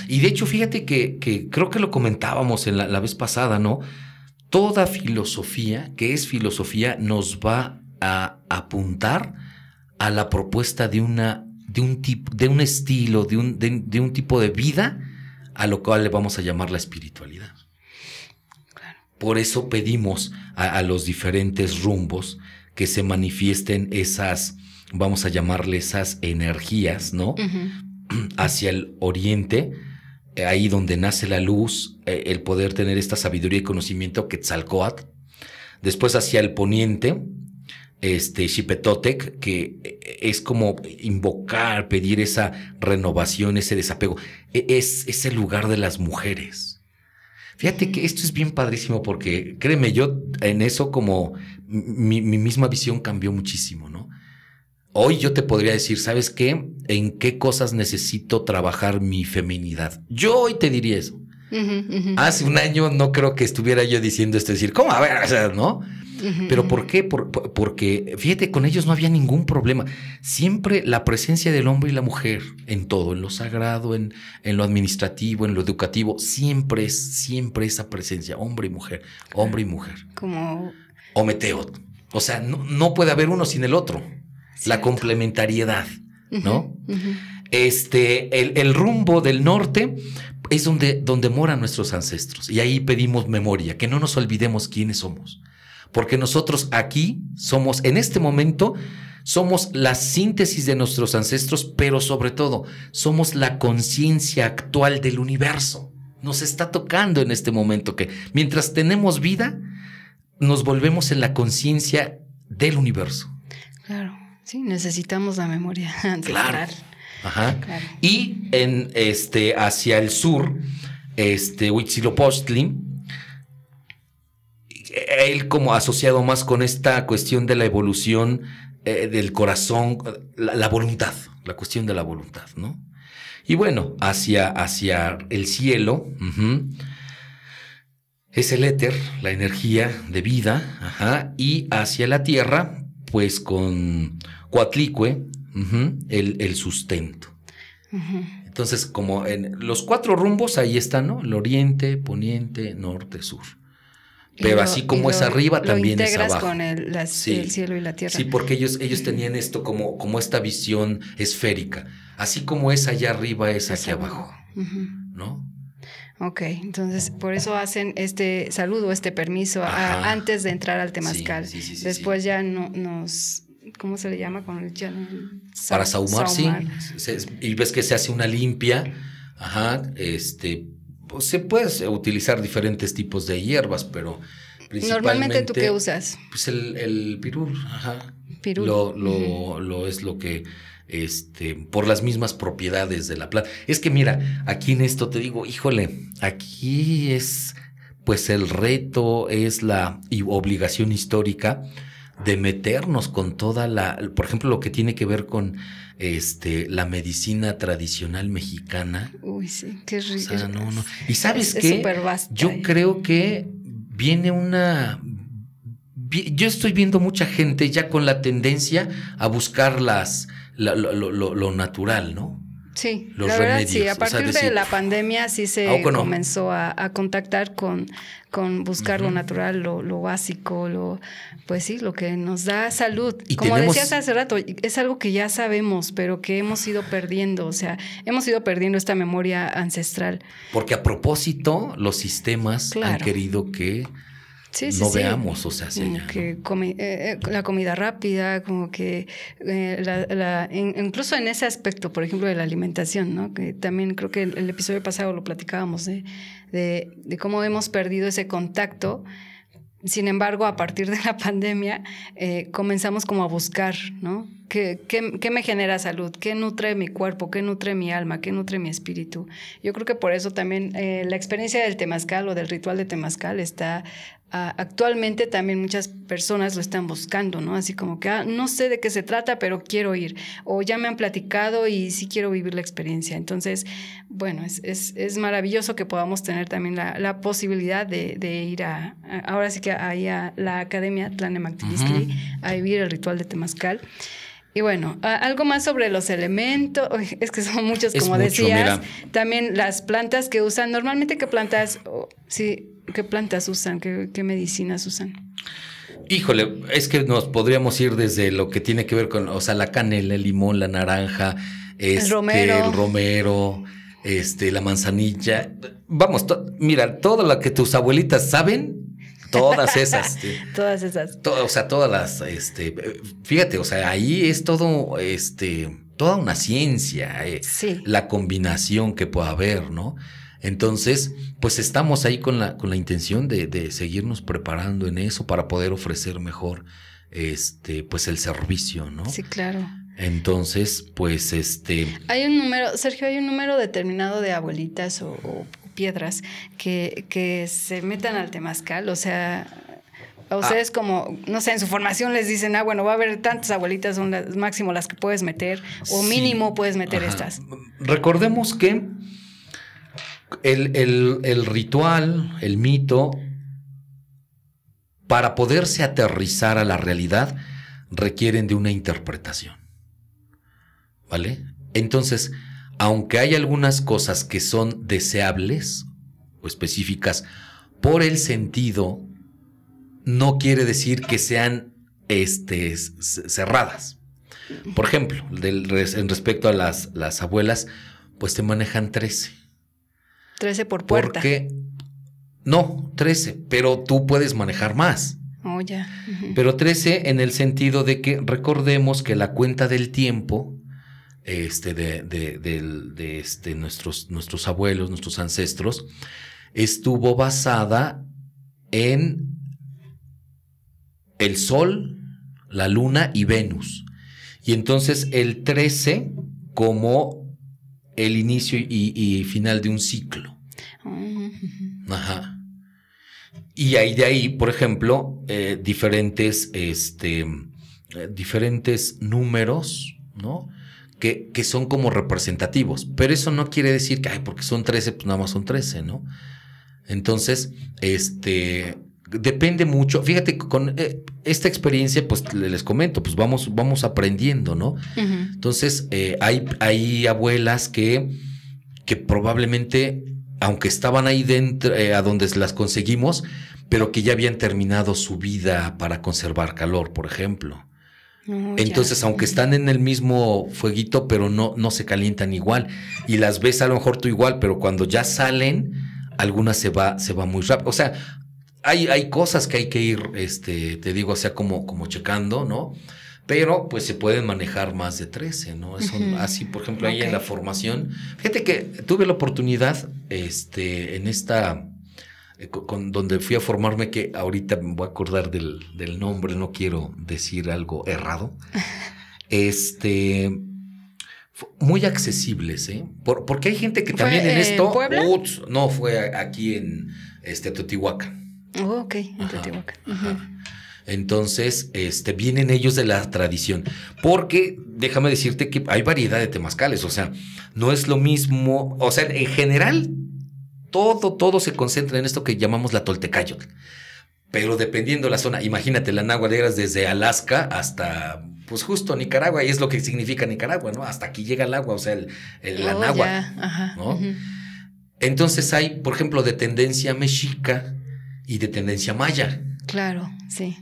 Y de hecho, fíjate que, creo que lo comentábamos en la, vez pasada, ¿no? Toda filosofía, que es filosofía, nos va a apuntar a la propuesta de una, de un tipo, de un estilo, de un, de un tipo de vida a lo cual le vamos a llamar la espiritualidad. Por eso pedimos a, los diferentes rumbos que se manifiesten esas, vamos a llamarle esas energías, ¿no? Hacia el oriente, eh, ahí donde nace la luz, eh, el poder tener esta sabiduría y conocimiento Quetzalcoatl. Después hacia el poniente, este Xipetotec, que es como invocar, pedir esa renovación, ese desapego. E, es, es el lugar de las mujeres. Fíjate que esto es bien padrísimo porque, créeme, yo en eso como mi, misma visión cambió muchísimo, ¿no? Hoy yo te podría decir, ¿sabes qué? ¿En qué cosas necesito trabajar mi feminidad? Yo hoy te diría eso. Hace un año no creo que estuviera yo diciendo esto, decir, ¿cómo? A ver, o sea, ¿no? Pero ¿por qué? porque, fíjate, con ellos no había ningún problema. Siempre la presencia del hombre y la mujer en todo, en lo sagrado, en, en lo administrativo, en lo educativo, siempre es, siempre esa presencia, hombre y mujer, hombre y mujer. Como... O meteo. O sea, no, puede haber uno sin el otro. La complementariedad, ¿no? Este, el, el rumbo del norte, es donde, donde moran nuestros ancestros. Y ahí pedimos memoria, que no nos olvidemos quiénes somos porque nosotros aquí somos, en este momento, somos la síntesis de nuestros ancestros, pero sobre todo somos la conciencia actual del universo. Nos está tocando en este momento que mientras tenemos vida, nos volvemos en la conciencia del universo. Claro, sí, necesitamos la memoria Claro. Ajá. Y en este hacia el sur, este Huitzilopochtli, él como asociado más con esta cuestión de la evolución eh, del corazón, la, voluntad, la cuestión de la voluntad, ¿no? Y bueno, hacia, hacia el cielo es el éter, la energía de vida, ajá, y hacia la tierra, pues con Coatlicue, el, sustento. Entonces, como en los cuatro rumbos, ahí están, ¿no? El oriente, poniente, norte, sur. Pero así como es arriba, también es abajo. con el, el, cielo y la tierra. Sí, porque ellos, ellos tenían esto como, como esta visión esférica. Así como es allá arriba, es aquí abajo. ¿No? Ok, entonces por eso hacen este saludo, este permiso antes de entrar al temazcal. Después ya no, nos ¿cómo se le llama? Con el, Para saumar, sí. Y ves que se hace una limpia, ajá, este, pues, se puede utilizar diferentes tipos de hierbas, pero principalmente... Normalmente tú qué usas? Pues el, el pirul, ajá. Pirul. Lo, lo, lo es lo que este, por las mismas propiedades de la planta. Es que mira, aquí en esto te digo, híjole, aquí es pues el reto, es la obligación histórica de meternos con toda la, por ejemplo, lo que tiene que ver con este, la medicina tradicional mexicana. Uy, sí, qué rico. Y sabes qué? Yo creo que viene una yo estoy viendo mucha gente ya con la tendencia a buscar las, lo natural, ¿no? Sí, la verdad sí, a partir de la pandemia sí se comenzó a, contactar con, con buscar lo natural, lo, básico, lo pues sí, lo que nos da salud. Como decías hace rato, es algo que ya sabemos, pero que hemos ido perdiendo, o sea, hemos ido perdiendo esta memoria ancestral. Porque a propósito, los sistemas han querido que no veamos, o sea, que eh, eh, la comida rápida, como que eh, la, incluso en ese aspecto, por ejemplo, de la alimentación, ¿no? Que también creo que el, el episodio pasado lo platicábamos, de, de, cómo hemos perdido ese contacto. Sin embargo, a partir de la pandemia, comenzamos como a buscar, ¿no? ¿Qué, ¿Qué, me genera salud? ¿Qué nutre mi cuerpo? ¿Qué nutre mi alma? ¿Qué nutre mi espíritu? Yo creo que por eso también la experiencia del temazcal o del ritual de temazcal está actualmente también muchas personas lo están buscando, ¿no? Así como que, ah, no sé de qué se trata, pero quiero ir. O ya me han platicado y sí quiero vivir la experiencia. Entonces, bueno, es, es, maravilloso que podamos tener también la, posibilidad de, ir a, ahora sí que ahí a la Academia Tlane a vivir el ritual de Temazcal. Y bueno, algo más sobre los elementos, es que son muchos, como decías. También las plantas que usan, normalmente qué plantas, sí, qué plantas usan, qué, medicinas usan. Híjole, es que nos podríamos ir desde lo que tiene que ver con, o sea, la canela, el limón, la naranja, este, el romero, el romero este, la manzanilla. Vamos, mira, todo lo que tus abuelitas saben, Todas esas. todas esas. o sea, todas las, este, fíjate, o sea, ahí es todo, este, toda una ciencia, eh, la combinación que pueda haber, ¿no? Entonces, pues estamos ahí con la, con la intención de, de, seguirnos preparando en eso para poder ofrecer mejor, este, pues el servicio, ¿no? Sí, claro. Entonces, pues este. Hay un número, Sergio, hay un número determinado de abuelitas o piedras que, que se metan al temazcal, o sea, a ustedes ah. como, no sé, en su formación les dicen, ah, bueno, va a haber tantas abuelitas, son las, máximo las que puedes meter, o mínimo puedes meter estas. Recordemos que el, el, ritual, el mito, para poderse aterrizar a la realidad, requieren de una interpretación. ¿Vale? Entonces, aunque hay algunas cosas que son deseables o específicas por el sentido, no quiere decir que sean este, cerradas. Por ejemplo, en respecto a las, las abuelas, pues te manejan 13. 13 por puerta. Porque, no, 13, pero tú puedes manejar más. Oh, ya. Pero 13 en el sentido de que recordemos que la cuenta del tiempo este, de, de, este, nuestros, nuestros abuelos, nuestros ancestros, estuvo basada en el Sol, la Luna y Venus. Y entonces el 13 como el inicio y, final de un ciclo. Ajá. Y ahí de ahí, por ejemplo, eh, diferentes, este, eh, diferentes números, ¿no? que, son como representativos. Pero eso no quiere decir que, ay, porque son 13, pues nada más son 13, ¿no? Entonces, este, depende mucho. Fíjate, con eh, esta experiencia, pues les comento, pues vamos, vamos aprendiendo, ¿no? Entonces, eh, hay, hay abuelas que, que probablemente, aunque estaban ahí dentro, eh, a donde las conseguimos, pero que ya habían terminado su vida para conservar calor, por ejemplo. Entonces, aunque están en el mismo fueguito, pero no, no se calientan igual. Y las ves a lo mejor tú igual, pero cuando ya salen, algunas se va, se va muy rápido. O sea, hay, hay cosas que hay que ir, este, te digo, o sea, como, como checando, ¿no? Pero pues se pueden manejar más de 13, ¿no? Eso, Así, por ejemplo, ahí en la formación. Fíjate que tuve la oportunidad, este, en esta eh, con, donde fui a formarme, que ahorita me voy a acordar del, nombre, no quiero decir algo errado. este muy accesibles, ¿eh? porque hay gente que también en esto. no, fue aquí en este Teotihuacán. Oh, ok, en Teotihuacán. Entonces, este, vienen ellos de la tradición. Porque déjame decirte que hay variedad de temazcales. O sea, no es lo mismo. O sea, en general, todo, todo se concentra en esto que llamamos la Toltecayotl. Pero dependiendo la zona, imagínate, la náhuatl desde Alaska hasta, pues justo Nicaragua, y es lo que significa Nicaragua, ¿no? Hasta aquí llega el agua, o sea, el, la oh, náhuatl, ¿no? Entonces hay, por ejemplo, de tendencia mexica y de tendencia maya. Claro, sí.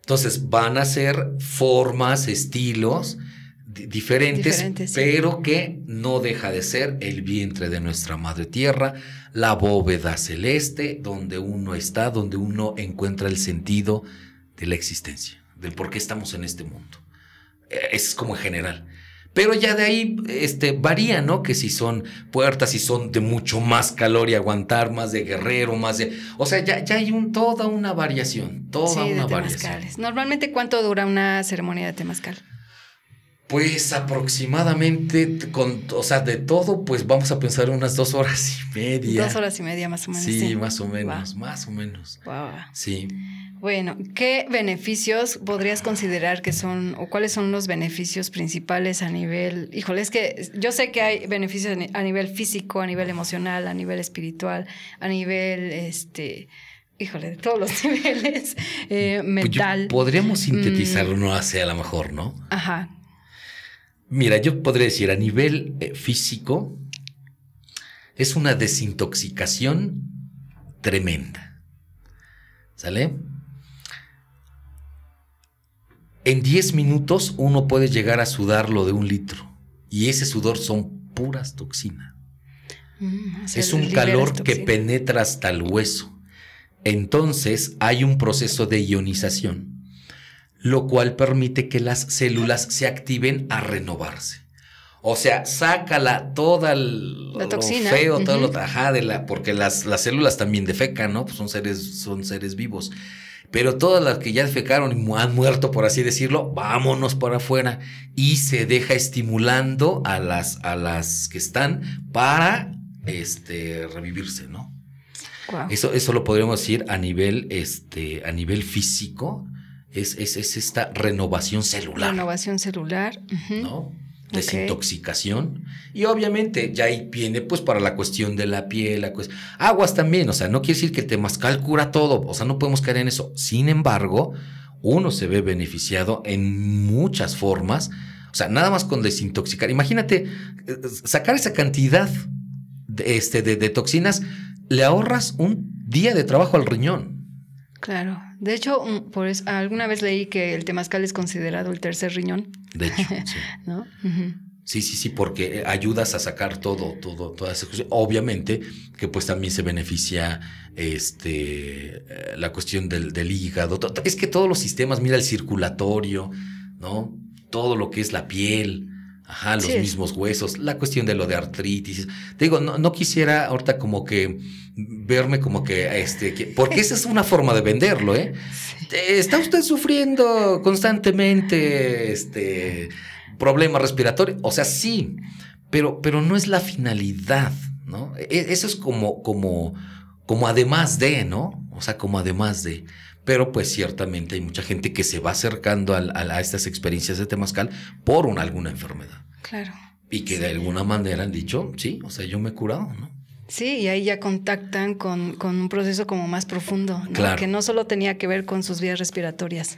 Entonces van a ser formas, estilos diferentes, pero que no deja de ser el vientre de nuestra madre tierra, la bóveda celeste, donde uno está, donde uno encuentra el sentido de la existencia, del por qué estamos en este mundo. Eh, es como en general. Pero ya de ahí este, varía, ¿no? Que si son puertas, si son de mucho más calor y aguantar, más de guerrero, más de... O sea, ya, ya hay un, toda una variación, toda una variación. Normalmente, ¿cuánto dura una ceremonia de temazcal? Pues aproximadamente, con, o sea, de todo, pues vamos a pensar unas dos horas y media. Dos horas y media más o menos. Sí, más o menos, más o menos. Wow. Sí. Bueno, ¿qué beneficios podrías considerar que son, o cuáles son los beneficios principales a nivel, híjole, es que yo sé que hay beneficios a nivel físico, a nivel emocional, a nivel espiritual, a nivel, este, híjole, de todos los niveles, eh, pues mental. podríamos sintetizarlo, mm. no hace a lo mejor, ¿no? Ajá. Mira, yo podría decir a nivel eh, físico, es una desintoxicación tremenda. ¿Sale? En 10 minutos uno puede llegar a sudar lo de un litro y ese sudor son puras toxinas. Mm, es un calor que penetra hasta el hueso. Entonces hay un proceso de ionización, lo cual permite que las células se activen a renovarse. O sea, sácala toda el, la toxina. lo feo, todo lo tajá de la, porque las, las, células también defecan, ¿no? Pues son seres, son seres vivos. Pero todas las que ya defecaron y han muerto, por así decirlo, vámonos para afuera. Y se deja estimulando a las, a las que están para este, revivirse, ¿no? Eso, eso lo podríamos decir a nivel, este, a nivel físico. Es, es, esta renovación celular. Renovación celular. ¿No? Desintoxicación. Y obviamente ya ahí viene pues para la cuestión de la piel, la aguas también, o sea, no quiere decir que el temazcal cura todo, o sea, no podemos caer en eso. Sin embargo, uno se ve beneficiado en muchas formas, o sea, nada más con desintoxicar. Imagínate, eh, sacar esa cantidad de, este, de, de toxinas, le ahorras un día de trabajo al riñón. Claro. De hecho, por alguna vez leí que el temazcal es considerado el tercer riñón. De hecho, sí. ¿No? Sí, sí, sí, porque ayudas a sacar todo, todo, todas esas cosas. Obviamente que pues también se beneficia este, eh, la cuestión del, del hígado. Es que todos los sistemas, mira el circulatorio, ¿no? Todo lo que es la piel, Ajá, los mismos huesos, la cuestión de lo de artritis. Te digo, no, no quisiera ahorita como que verme como que, este, porque esa es una forma de venderlo, ¿eh? ¿Está usted sufriendo constantemente, este, problemas respiratorios? O sea, sí, pero, pero no es la finalidad, ¿no? E, eso es como, como, como además de, ¿no? O sea, como además de pero pues ciertamente hay mucha gente que se va acercando a, estas experiencias de temazcal por una, alguna enfermedad. Claro. Y que de alguna manera han dicho, sí, o sea, yo me he curado, ¿no? Sí, y ahí ya contactan con, un proceso como más profundo, que no solo tenía que ver con sus vías respiratorias.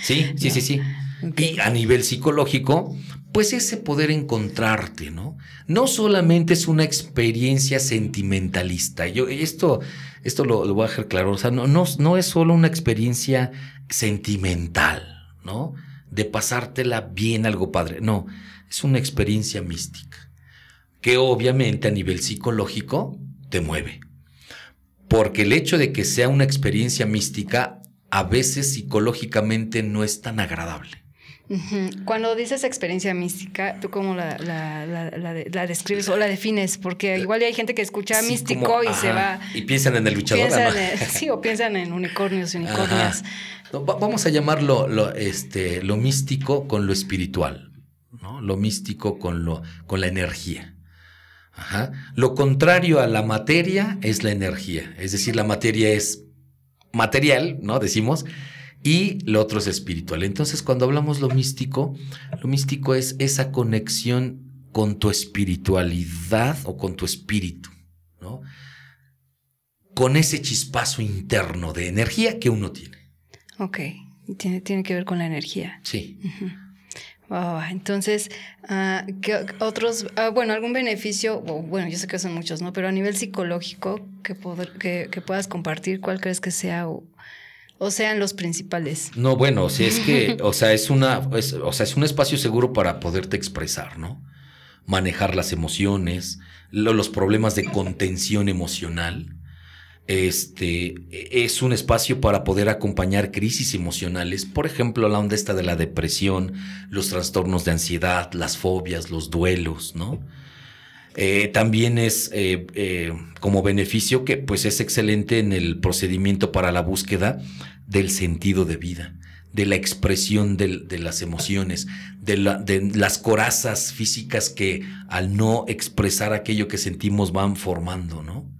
Sí, sí, sí, sí. Y a nivel psicológico, pues ese poder encontrarte, ¿no? No solamente es una experiencia sentimentalista. Yo esto, esto lo, voy a dejar claro. O sea, no, no, es solo una experiencia sentimental, ¿no? De pasártela bien algo padre. No, es una experiencia mística. Que obviamente a nivel psicológico te mueve. Porque el hecho de que sea una experiencia mística a veces psicológicamente no es tan agradable. Cuando dices experiencia mística, ¿tú cómo la, describes o la defines? Porque igual hay gente que escucha místico y se va... Y piensan en el luchador. sí, o piensan en unicornios y unicornias. vamos a llamarlo lo, este, lo místico con lo espiritual, ¿no? Lo místico con, lo, con la energía. Ajá. Lo contrario a la materia es la energía. Es decir, la materia es material, ¿no? Decimos y lo otro es espiritual. Entonces, cuando hablamos lo místico, lo místico es esa conexión con tu espiritualidad o con tu espíritu, ¿no? Con ese chispazo interno de energía que uno tiene. Ok, tiene, tiene que ver con la energía. Sí. entonces, ah, ¿qué otros, ah, bueno, algún beneficio, bueno, yo sé que son muchos, ¿no? Pero a nivel psicológico que, que, que puedas compartir, ¿cuál crees que sea o sean los principales. No, bueno, si es que, o sea, es una, o sea, es un espacio seguro para poderte expresar, ¿no? Manejar las emociones, los problemas de contención emocional. Este es un espacio para poder acompañar crisis emocionales, por ejemplo, la onda esta de la depresión, los trastornos de ansiedad, las fobias, los duelos, ¿no? Eh, también es eh, eh, como beneficio que pues es excelente en el procedimiento para la búsqueda del sentido de vida, de la expresión de las emociones, de, las corazas físicas que al no expresar aquello que sentimos van formando, ¿no?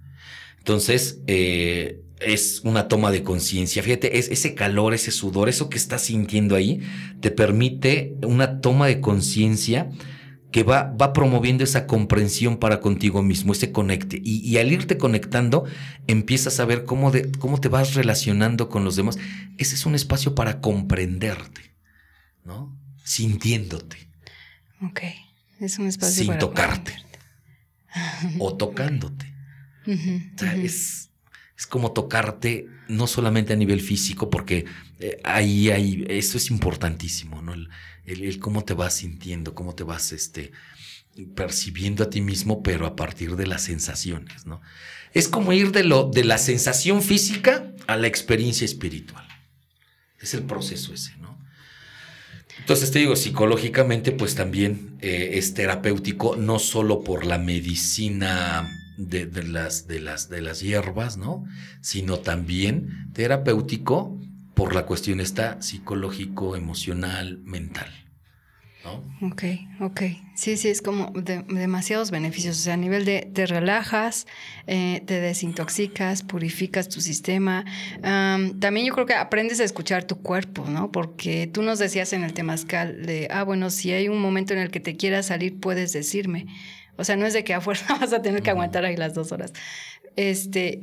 Entonces, es una toma de conciencia. Fíjate, es ese calor, ese sudor, eso que estás sintiendo ahí, te permite una toma de conciencia que va, va promoviendo esa comprensión para contigo mismo, ese conecte. Y, al irte conectando, empiezas a ver cómo, de, cómo te vas relacionando con los demás. Ese es un espacio para comprenderte, ¿no? Sintiéndote. Ok. Es un espacio Sin tocarte. o tocándote. es, como tocarte no solamente a nivel físico, porque eh, ahí hay, eso es importantísimo, ¿no? el, cómo te vas sintiendo, cómo te vas este, percibiendo a ti mismo, pero a partir de las sensaciones, ¿no? Es como ir de, lo, de la sensación física a la experiencia espiritual. Es el proceso ese, ¿no? Entonces te digo, psicológicamente, pues también eh, es terapéutico, no solo por la medicina de, las, de, las, de las hierbas, ¿no? Sino también terapéutico por la cuestión está psicológico, emocional, mental. ¿no? Ok, ok. Sí, sí, es como demasiados beneficios. O sea, a nivel de te relajas, eh, te desintoxicas, purificas tu sistema. también yo creo que aprendes a escuchar tu cuerpo, ¿no? Porque tú nos decías en el temazcal de, ah, bueno, si hay un momento en el que te quieras salir, puedes decirme. O sea, no es de que a fuerza vas a tener que aguantar ahí las dos horas. Este,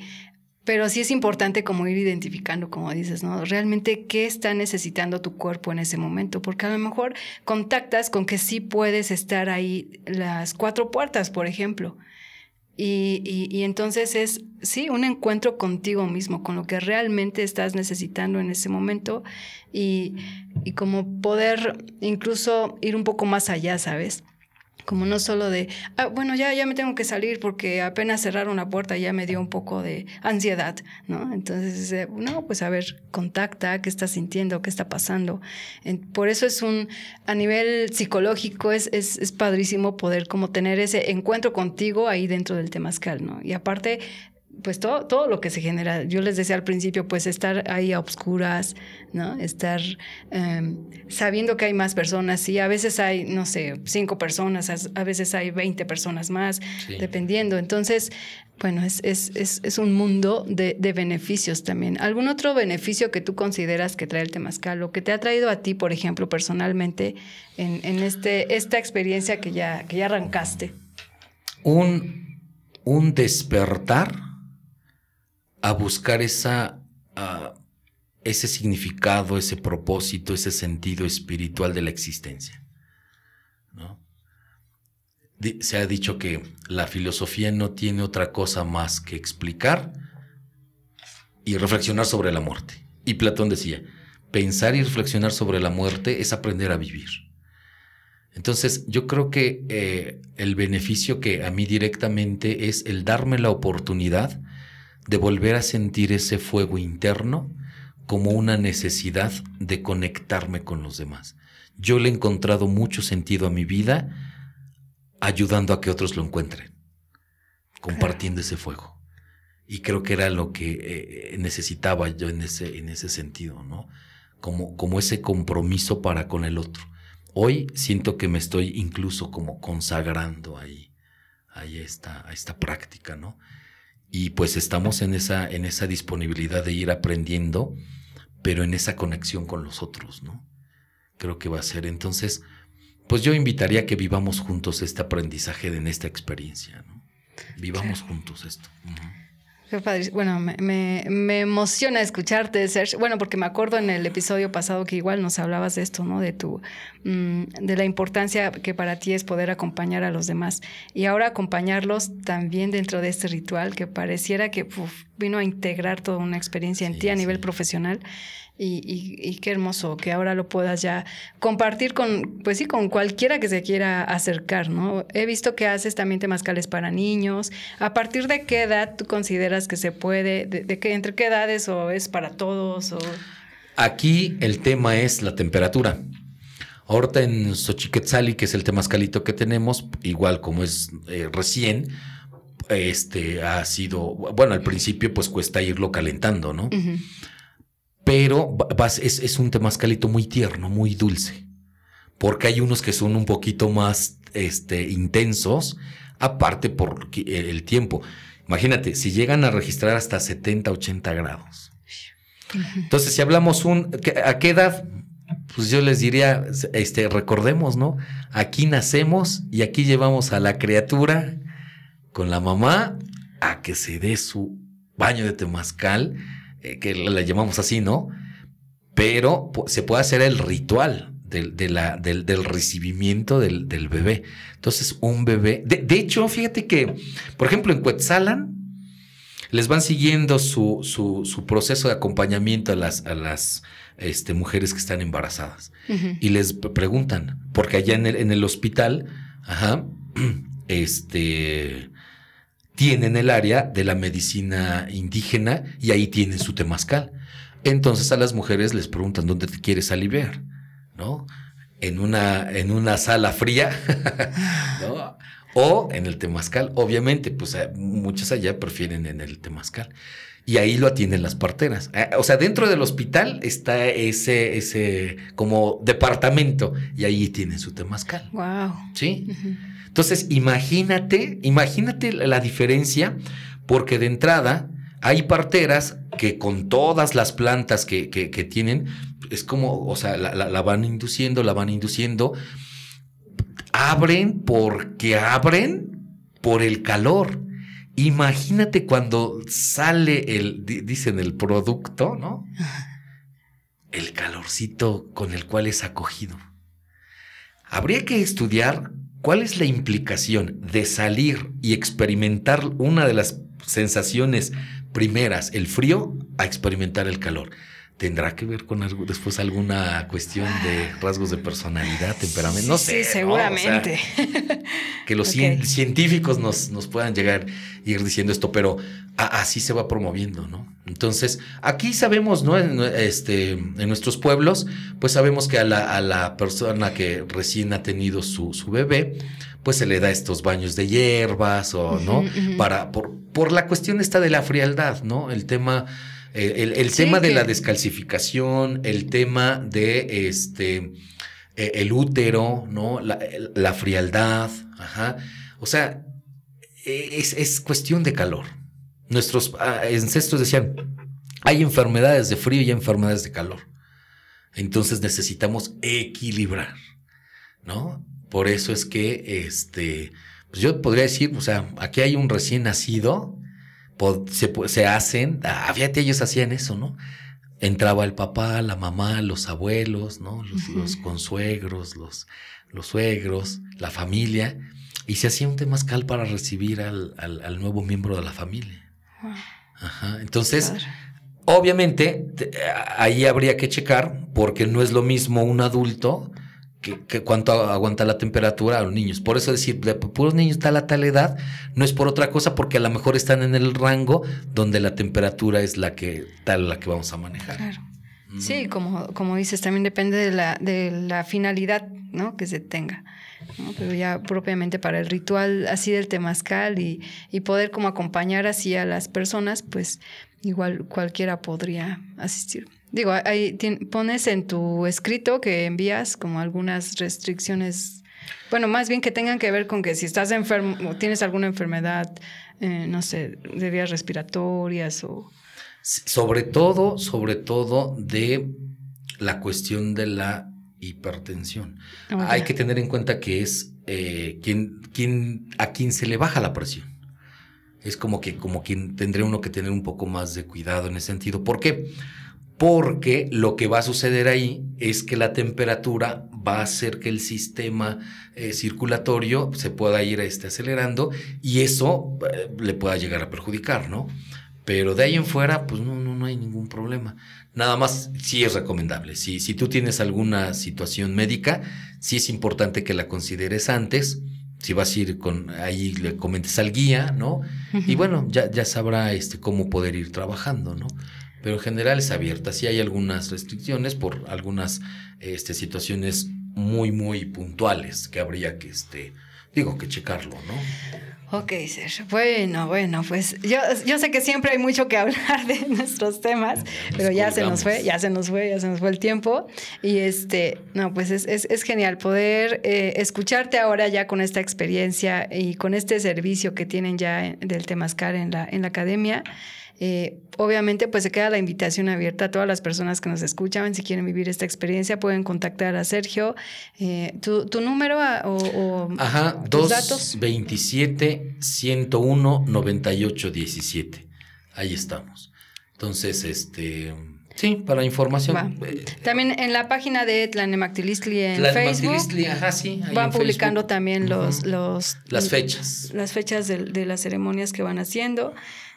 pero sí es importante como ir identificando, como dices, ¿no? Realmente qué está necesitando tu cuerpo en ese momento, porque a lo mejor contactas con que sí puedes estar ahí las cuatro puertas, por ejemplo. Y, y, entonces es, sí, un encuentro contigo mismo, con lo que realmente estás necesitando en ese momento y, y como poder incluso ir un poco más allá, ¿sabes? Como no solo de, ah, bueno, ya, ya me tengo que salir porque apenas cerraron la puerta ya me dio un poco de ansiedad, ¿no? Entonces, no, pues a ver, contacta, qué estás sintiendo, qué está pasando. por eso es un, a nivel psicológico, es, es, es, padrísimo poder como tener ese encuentro contigo ahí dentro del temazcal, ¿no? Y aparte, pues todo, todo lo que se genera. Yo les decía al principio, pues estar ahí a obscuras, ¿no? Estar em, sabiendo que hay más personas. Sí, a veces hay, no sé, cinco personas, a veces hay 20 personas más, dependiendo. Entonces, bueno, es, es, es, es un mundo de, de, beneficios también. ¿Algún otro beneficio que tú consideras que trae el temazcal o que te ha traído a ti, por ejemplo, personalmente, en, en este, esta experiencia que ya, que ya arrancaste? Un, un despertar a buscar esa, ese significado, ese propósito, ese sentido espiritual de la existencia. Se ha dicho que la filosofía no tiene otra cosa más que explicar y reflexionar sobre la muerte. Y Platón decía, pensar y reflexionar sobre la muerte es aprender a vivir. Entonces, yo creo que eh, el beneficio que a mí directamente es el darme la oportunidad de volver a sentir ese fuego interno como una necesidad de conectarme con los demás. Yo le he encontrado mucho sentido a mi vida ayudando a que otros lo encuentren, compartiendo ese fuego. Y creo que era lo que eh, necesitaba yo en ese, en ese sentido, ¿no? Como, como ese compromiso para con el otro. Hoy siento que me estoy incluso como consagrando ahí, ahí esta, a esta práctica, ¿no? Y pues estamos en esa, en esa disponibilidad de ir aprendiendo, pero en esa conexión con los otros, ¿no? Creo que va a ser. Entonces, pues yo invitaría a que vivamos juntos este aprendizaje en esta experiencia, ¿no? Vivamos juntos esto. Bueno, me, emociona escucharte, Sergio. Bueno, porque me acuerdo en el episodio pasado que igual nos hablabas de esto, ¿no? De tu, mm, de la importancia que para ti es poder acompañar a los demás. Y ahora acompañarlos también dentro de este ritual que pareciera que vino a integrar toda una experiencia en ti a nivel profesional. Y, qué hermoso que ahora lo puedas ya compartir con, pues sí, con cualquiera que se quiera acercar, ¿no? He visto que haces también temazcales para niños. ¿A partir de qué edad tú consideras que se puede, de, qué, entre qué edades o es para todos? O... Aquí el tema es la temperatura. Ahorita en Xochiquetzali, que es el temazcalito que tenemos, igual como es eh, recién, este ha sido, bueno, al principio pues cuesta irlo calentando, ¿no? Pero es, un temazcalito muy tierno, muy dulce, porque hay unos que son un poquito más este, intensos, aparte por el tiempo. Imagínate, si llegan a registrar hasta 70, 80 grados. Entonces, si hablamos un, ¿a qué edad? pues yo les diría, este, recordemos, ¿no? Aquí nacemos y aquí llevamos a la criatura con la mamá a que se dé su baño de temazcal, eh, que la llamamos así, ¿no? Pero se puede hacer el ritual del, de la, del, del recibimiento del, del, bebé. Entonces, un bebé. De, de, hecho, fíjate que, por ejemplo, en Cuetzalan les van siguiendo su, su, su proceso de acompañamiento a las, a las este, mujeres que están embarazadas. Uh -huh. Y les preguntan, porque allá en el, en el hospital, ajá, este tienen el área de la medicina indígena y ahí tienen su temazcal. Entonces a las mujeres les preguntan dónde te quieres aliviar, ¿no? En una, en una sala fría, ¿no? O en el temazcal. Obviamente, pues muchas allá prefieren en el temazcal. Y ahí lo atienden las parteras. O sea, dentro del hospital está ese, ese como departamento y ahí tienen su temazcal. Wow. Sí. Uh -huh. Entonces, imagínate, imagínate la diferencia, porque de entrada hay parteras que con todas las plantas que, que, que tienen, es como, o sea, la, la, la, van induciendo, la van induciendo, abren porque abren por el calor. Imagínate cuando sale el, dicen el producto, ¿no? El calorcito con el cual es acogido. Habría que estudiar ¿Cuál es la implicación de salir y experimentar una de las sensaciones primeras, el frío, a experimentar el calor? ¿Tendrá que ver con algo, después alguna cuestión de rasgos de personalidad, temperamento? No sé. Sí, seguramente. ¿no? O sea, que los okay. científicos nos, nos puedan llegar a ir diciendo esto, pero así se va promoviendo, ¿no? Entonces, aquí sabemos, ¿no? En, este, en nuestros pueblos, pues sabemos que a la, a la persona que recién ha tenido su, su bebé, pues se le da estos baños de hierbas o, ¿no? Uh -huh, uh -huh. Para, por, por la cuestión esta de la frialdad, ¿no? El tema eh, el, sí, tema que... de la descalcificación, el tema de este eh, el útero, ¿no? La, la, frialdad, ajá. O sea, es, es cuestión de calor. Nuestros ah, ancestros decían, hay enfermedades de frío y enfermedades de calor. Entonces necesitamos equilibrar, ¿no? Por eso es que, este, pues yo podría decir, o sea, aquí hay un recién nacido, se, se hacen, ah, fíjate, ellos hacían eso, ¿no? Entraba el papá, la mamá, los abuelos, ¿no? Los, uh -huh. los consuegros, los, los suegros, la familia, y se hacía un temazcal para recibir al, al, al nuevo miembro de la familia. Ajá. Entonces, claro. obviamente, ahí habría que checar, porque no es lo mismo un adulto que, que, cuánto aguanta la temperatura a los niños. Por eso decir, de puros niños tal a tal edad, no es por otra cosa, porque a lo mejor están en el rango donde la temperatura es la que tal la que vamos a manejar. Claro. Mm. Sí, como, como dices, también depende de la, de la finalidad ¿no? que se tenga. ¿no? Pero ya propiamente para el ritual así del temazcal y, y poder como acompañar así a las personas, pues igual cualquiera podría asistir. Digo, ahí pones en tu escrito que envías como algunas restricciones, bueno, más bien que tengan que ver con que si estás enfermo o tienes alguna enfermedad, eh, no sé, de vías respiratorias o... Sobre todo, sobre todo de la cuestión de la hipertensión. Oh, Hay que tener en cuenta que es eh, quien, quien, a quien se le baja la presión. Es como que, como quien tendría uno que tener un poco más de cuidado en ese sentido. ¿Por qué? porque lo que va a suceder ahí es que la temperatura va a hacer que el sistema eh, circulatorio se pueda ir este, acelerando y eso eh, le pueda llegar a perjudicar, ¿no? Pero de ahí en fuera, pues no, no, no hay ningún problema. Nada más sí es recomendable. Si, si tú tienes alguna situación médica, sí es importante que la consideres antes. Si vas a ir con ahí, le comentes al guía, ¿no? Uh -huh. Y bueno, ya, ya sabrá este, cómo poder ir trabajando, ¿no? Pero en general es abierta. Sí hay algunas restricciones por algunas este, situaciones muy, muy puntuales que habría que, este, digo, que checarlo, ¿no? Ok, Sergio. Bueno, bueno, pues yo, yo sé que siempre hay mucho que hablar de nuestros temas, pero ya se nos fue, ya se nos fue, ya se nos fue el tiempo. Y este, no, pues es, es, es genial poder eh, escucharte ahora ya con esta experiencia y con este servicio que tienen ya del Temascar en la, en la academia. Eh, obviamente, pues se queda la invitación abierta a todas las personas que nos escuchan. Si quieren vivir esta experiencia, pueden contactar a Sergio. Eh, ¿tu, ¿tu, número o, o Ajá, tus datos? 27 101 98 17. Ahí estamos. Entonces, este. Sí, para información. Eh, también en la página de Tlanemactilistli en Facebook. Ajá, sí, van publicando también los, los, las fechas. Las fechas de, de las ceremonias que van haciendo.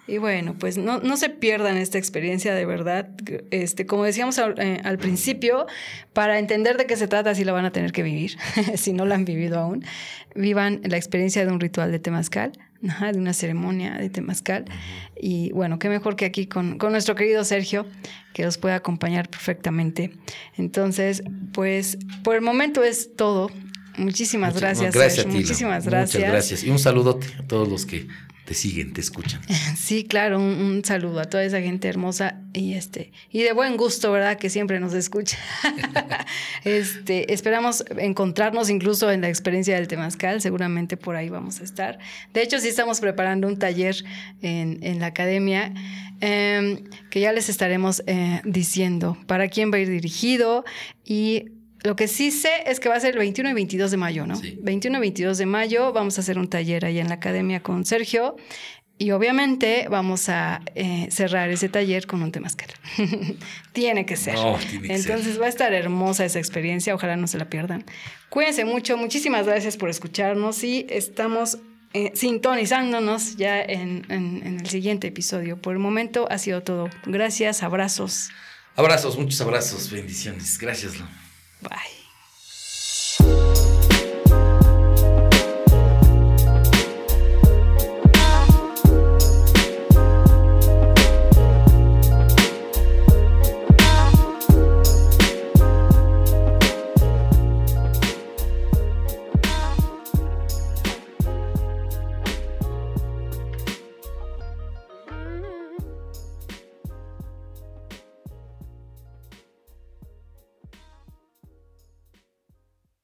Y bueno, pues no, no, se pierdan esta experiencia de verdad. Este, como decíamos al, eh, al, principio, para entender de qué se trata, sí la van a tener que vivir, si no la han vivido aún. Vivan la experiencia de un ritual de temazcal, de una ceremonia de temazcal. Y bueno, qué mejor que aquí con, con nuestro querido Sergio, que los puede acompañar perfectamente. Entonces, pues por el momento es todo. Muchísimas gracias. Gracias Sergio. a ti. Muchísimas gracias. Muchas gracias. Y un saludote a todos los que te siguen, te escuchan. Sí, claro, un, un, saludo a toda esa gente hermosa y este y de buen gusto, ¿verdad? Que siempre nos escucha. este, esperamos encontrarnos incluso en la experiencia del Temazcal, seguramente por ahí vamos a estar. De hecho, sí estamos preparando un taller en, en la academia eh, que ya les estaremos eh, diciendo para quién va a ir dirigido y lo que sí sé es que va a ser el 21 y 22 de mayo, ¿no? Sí. 21 y 22 de mayo vamos a hacer un taller ahí en la academia con Sergio y obviamente vamos a eh, cerrar ese taller con un temazcal. tiene que ser. No, tiene que Entonces ser. va a estar hermosa esa experiencia, ojalá no se la pierdan. Cuídense mucho, muchísimas gracias por escucharnos y estamos eh, sintonizándonos ya en, en, en el siguiente episodio. Por el momento ha sido todo. Gracias, abrazos. Abrazos, muchos abrazos, bendiciones. Gracias, Lo. Bye.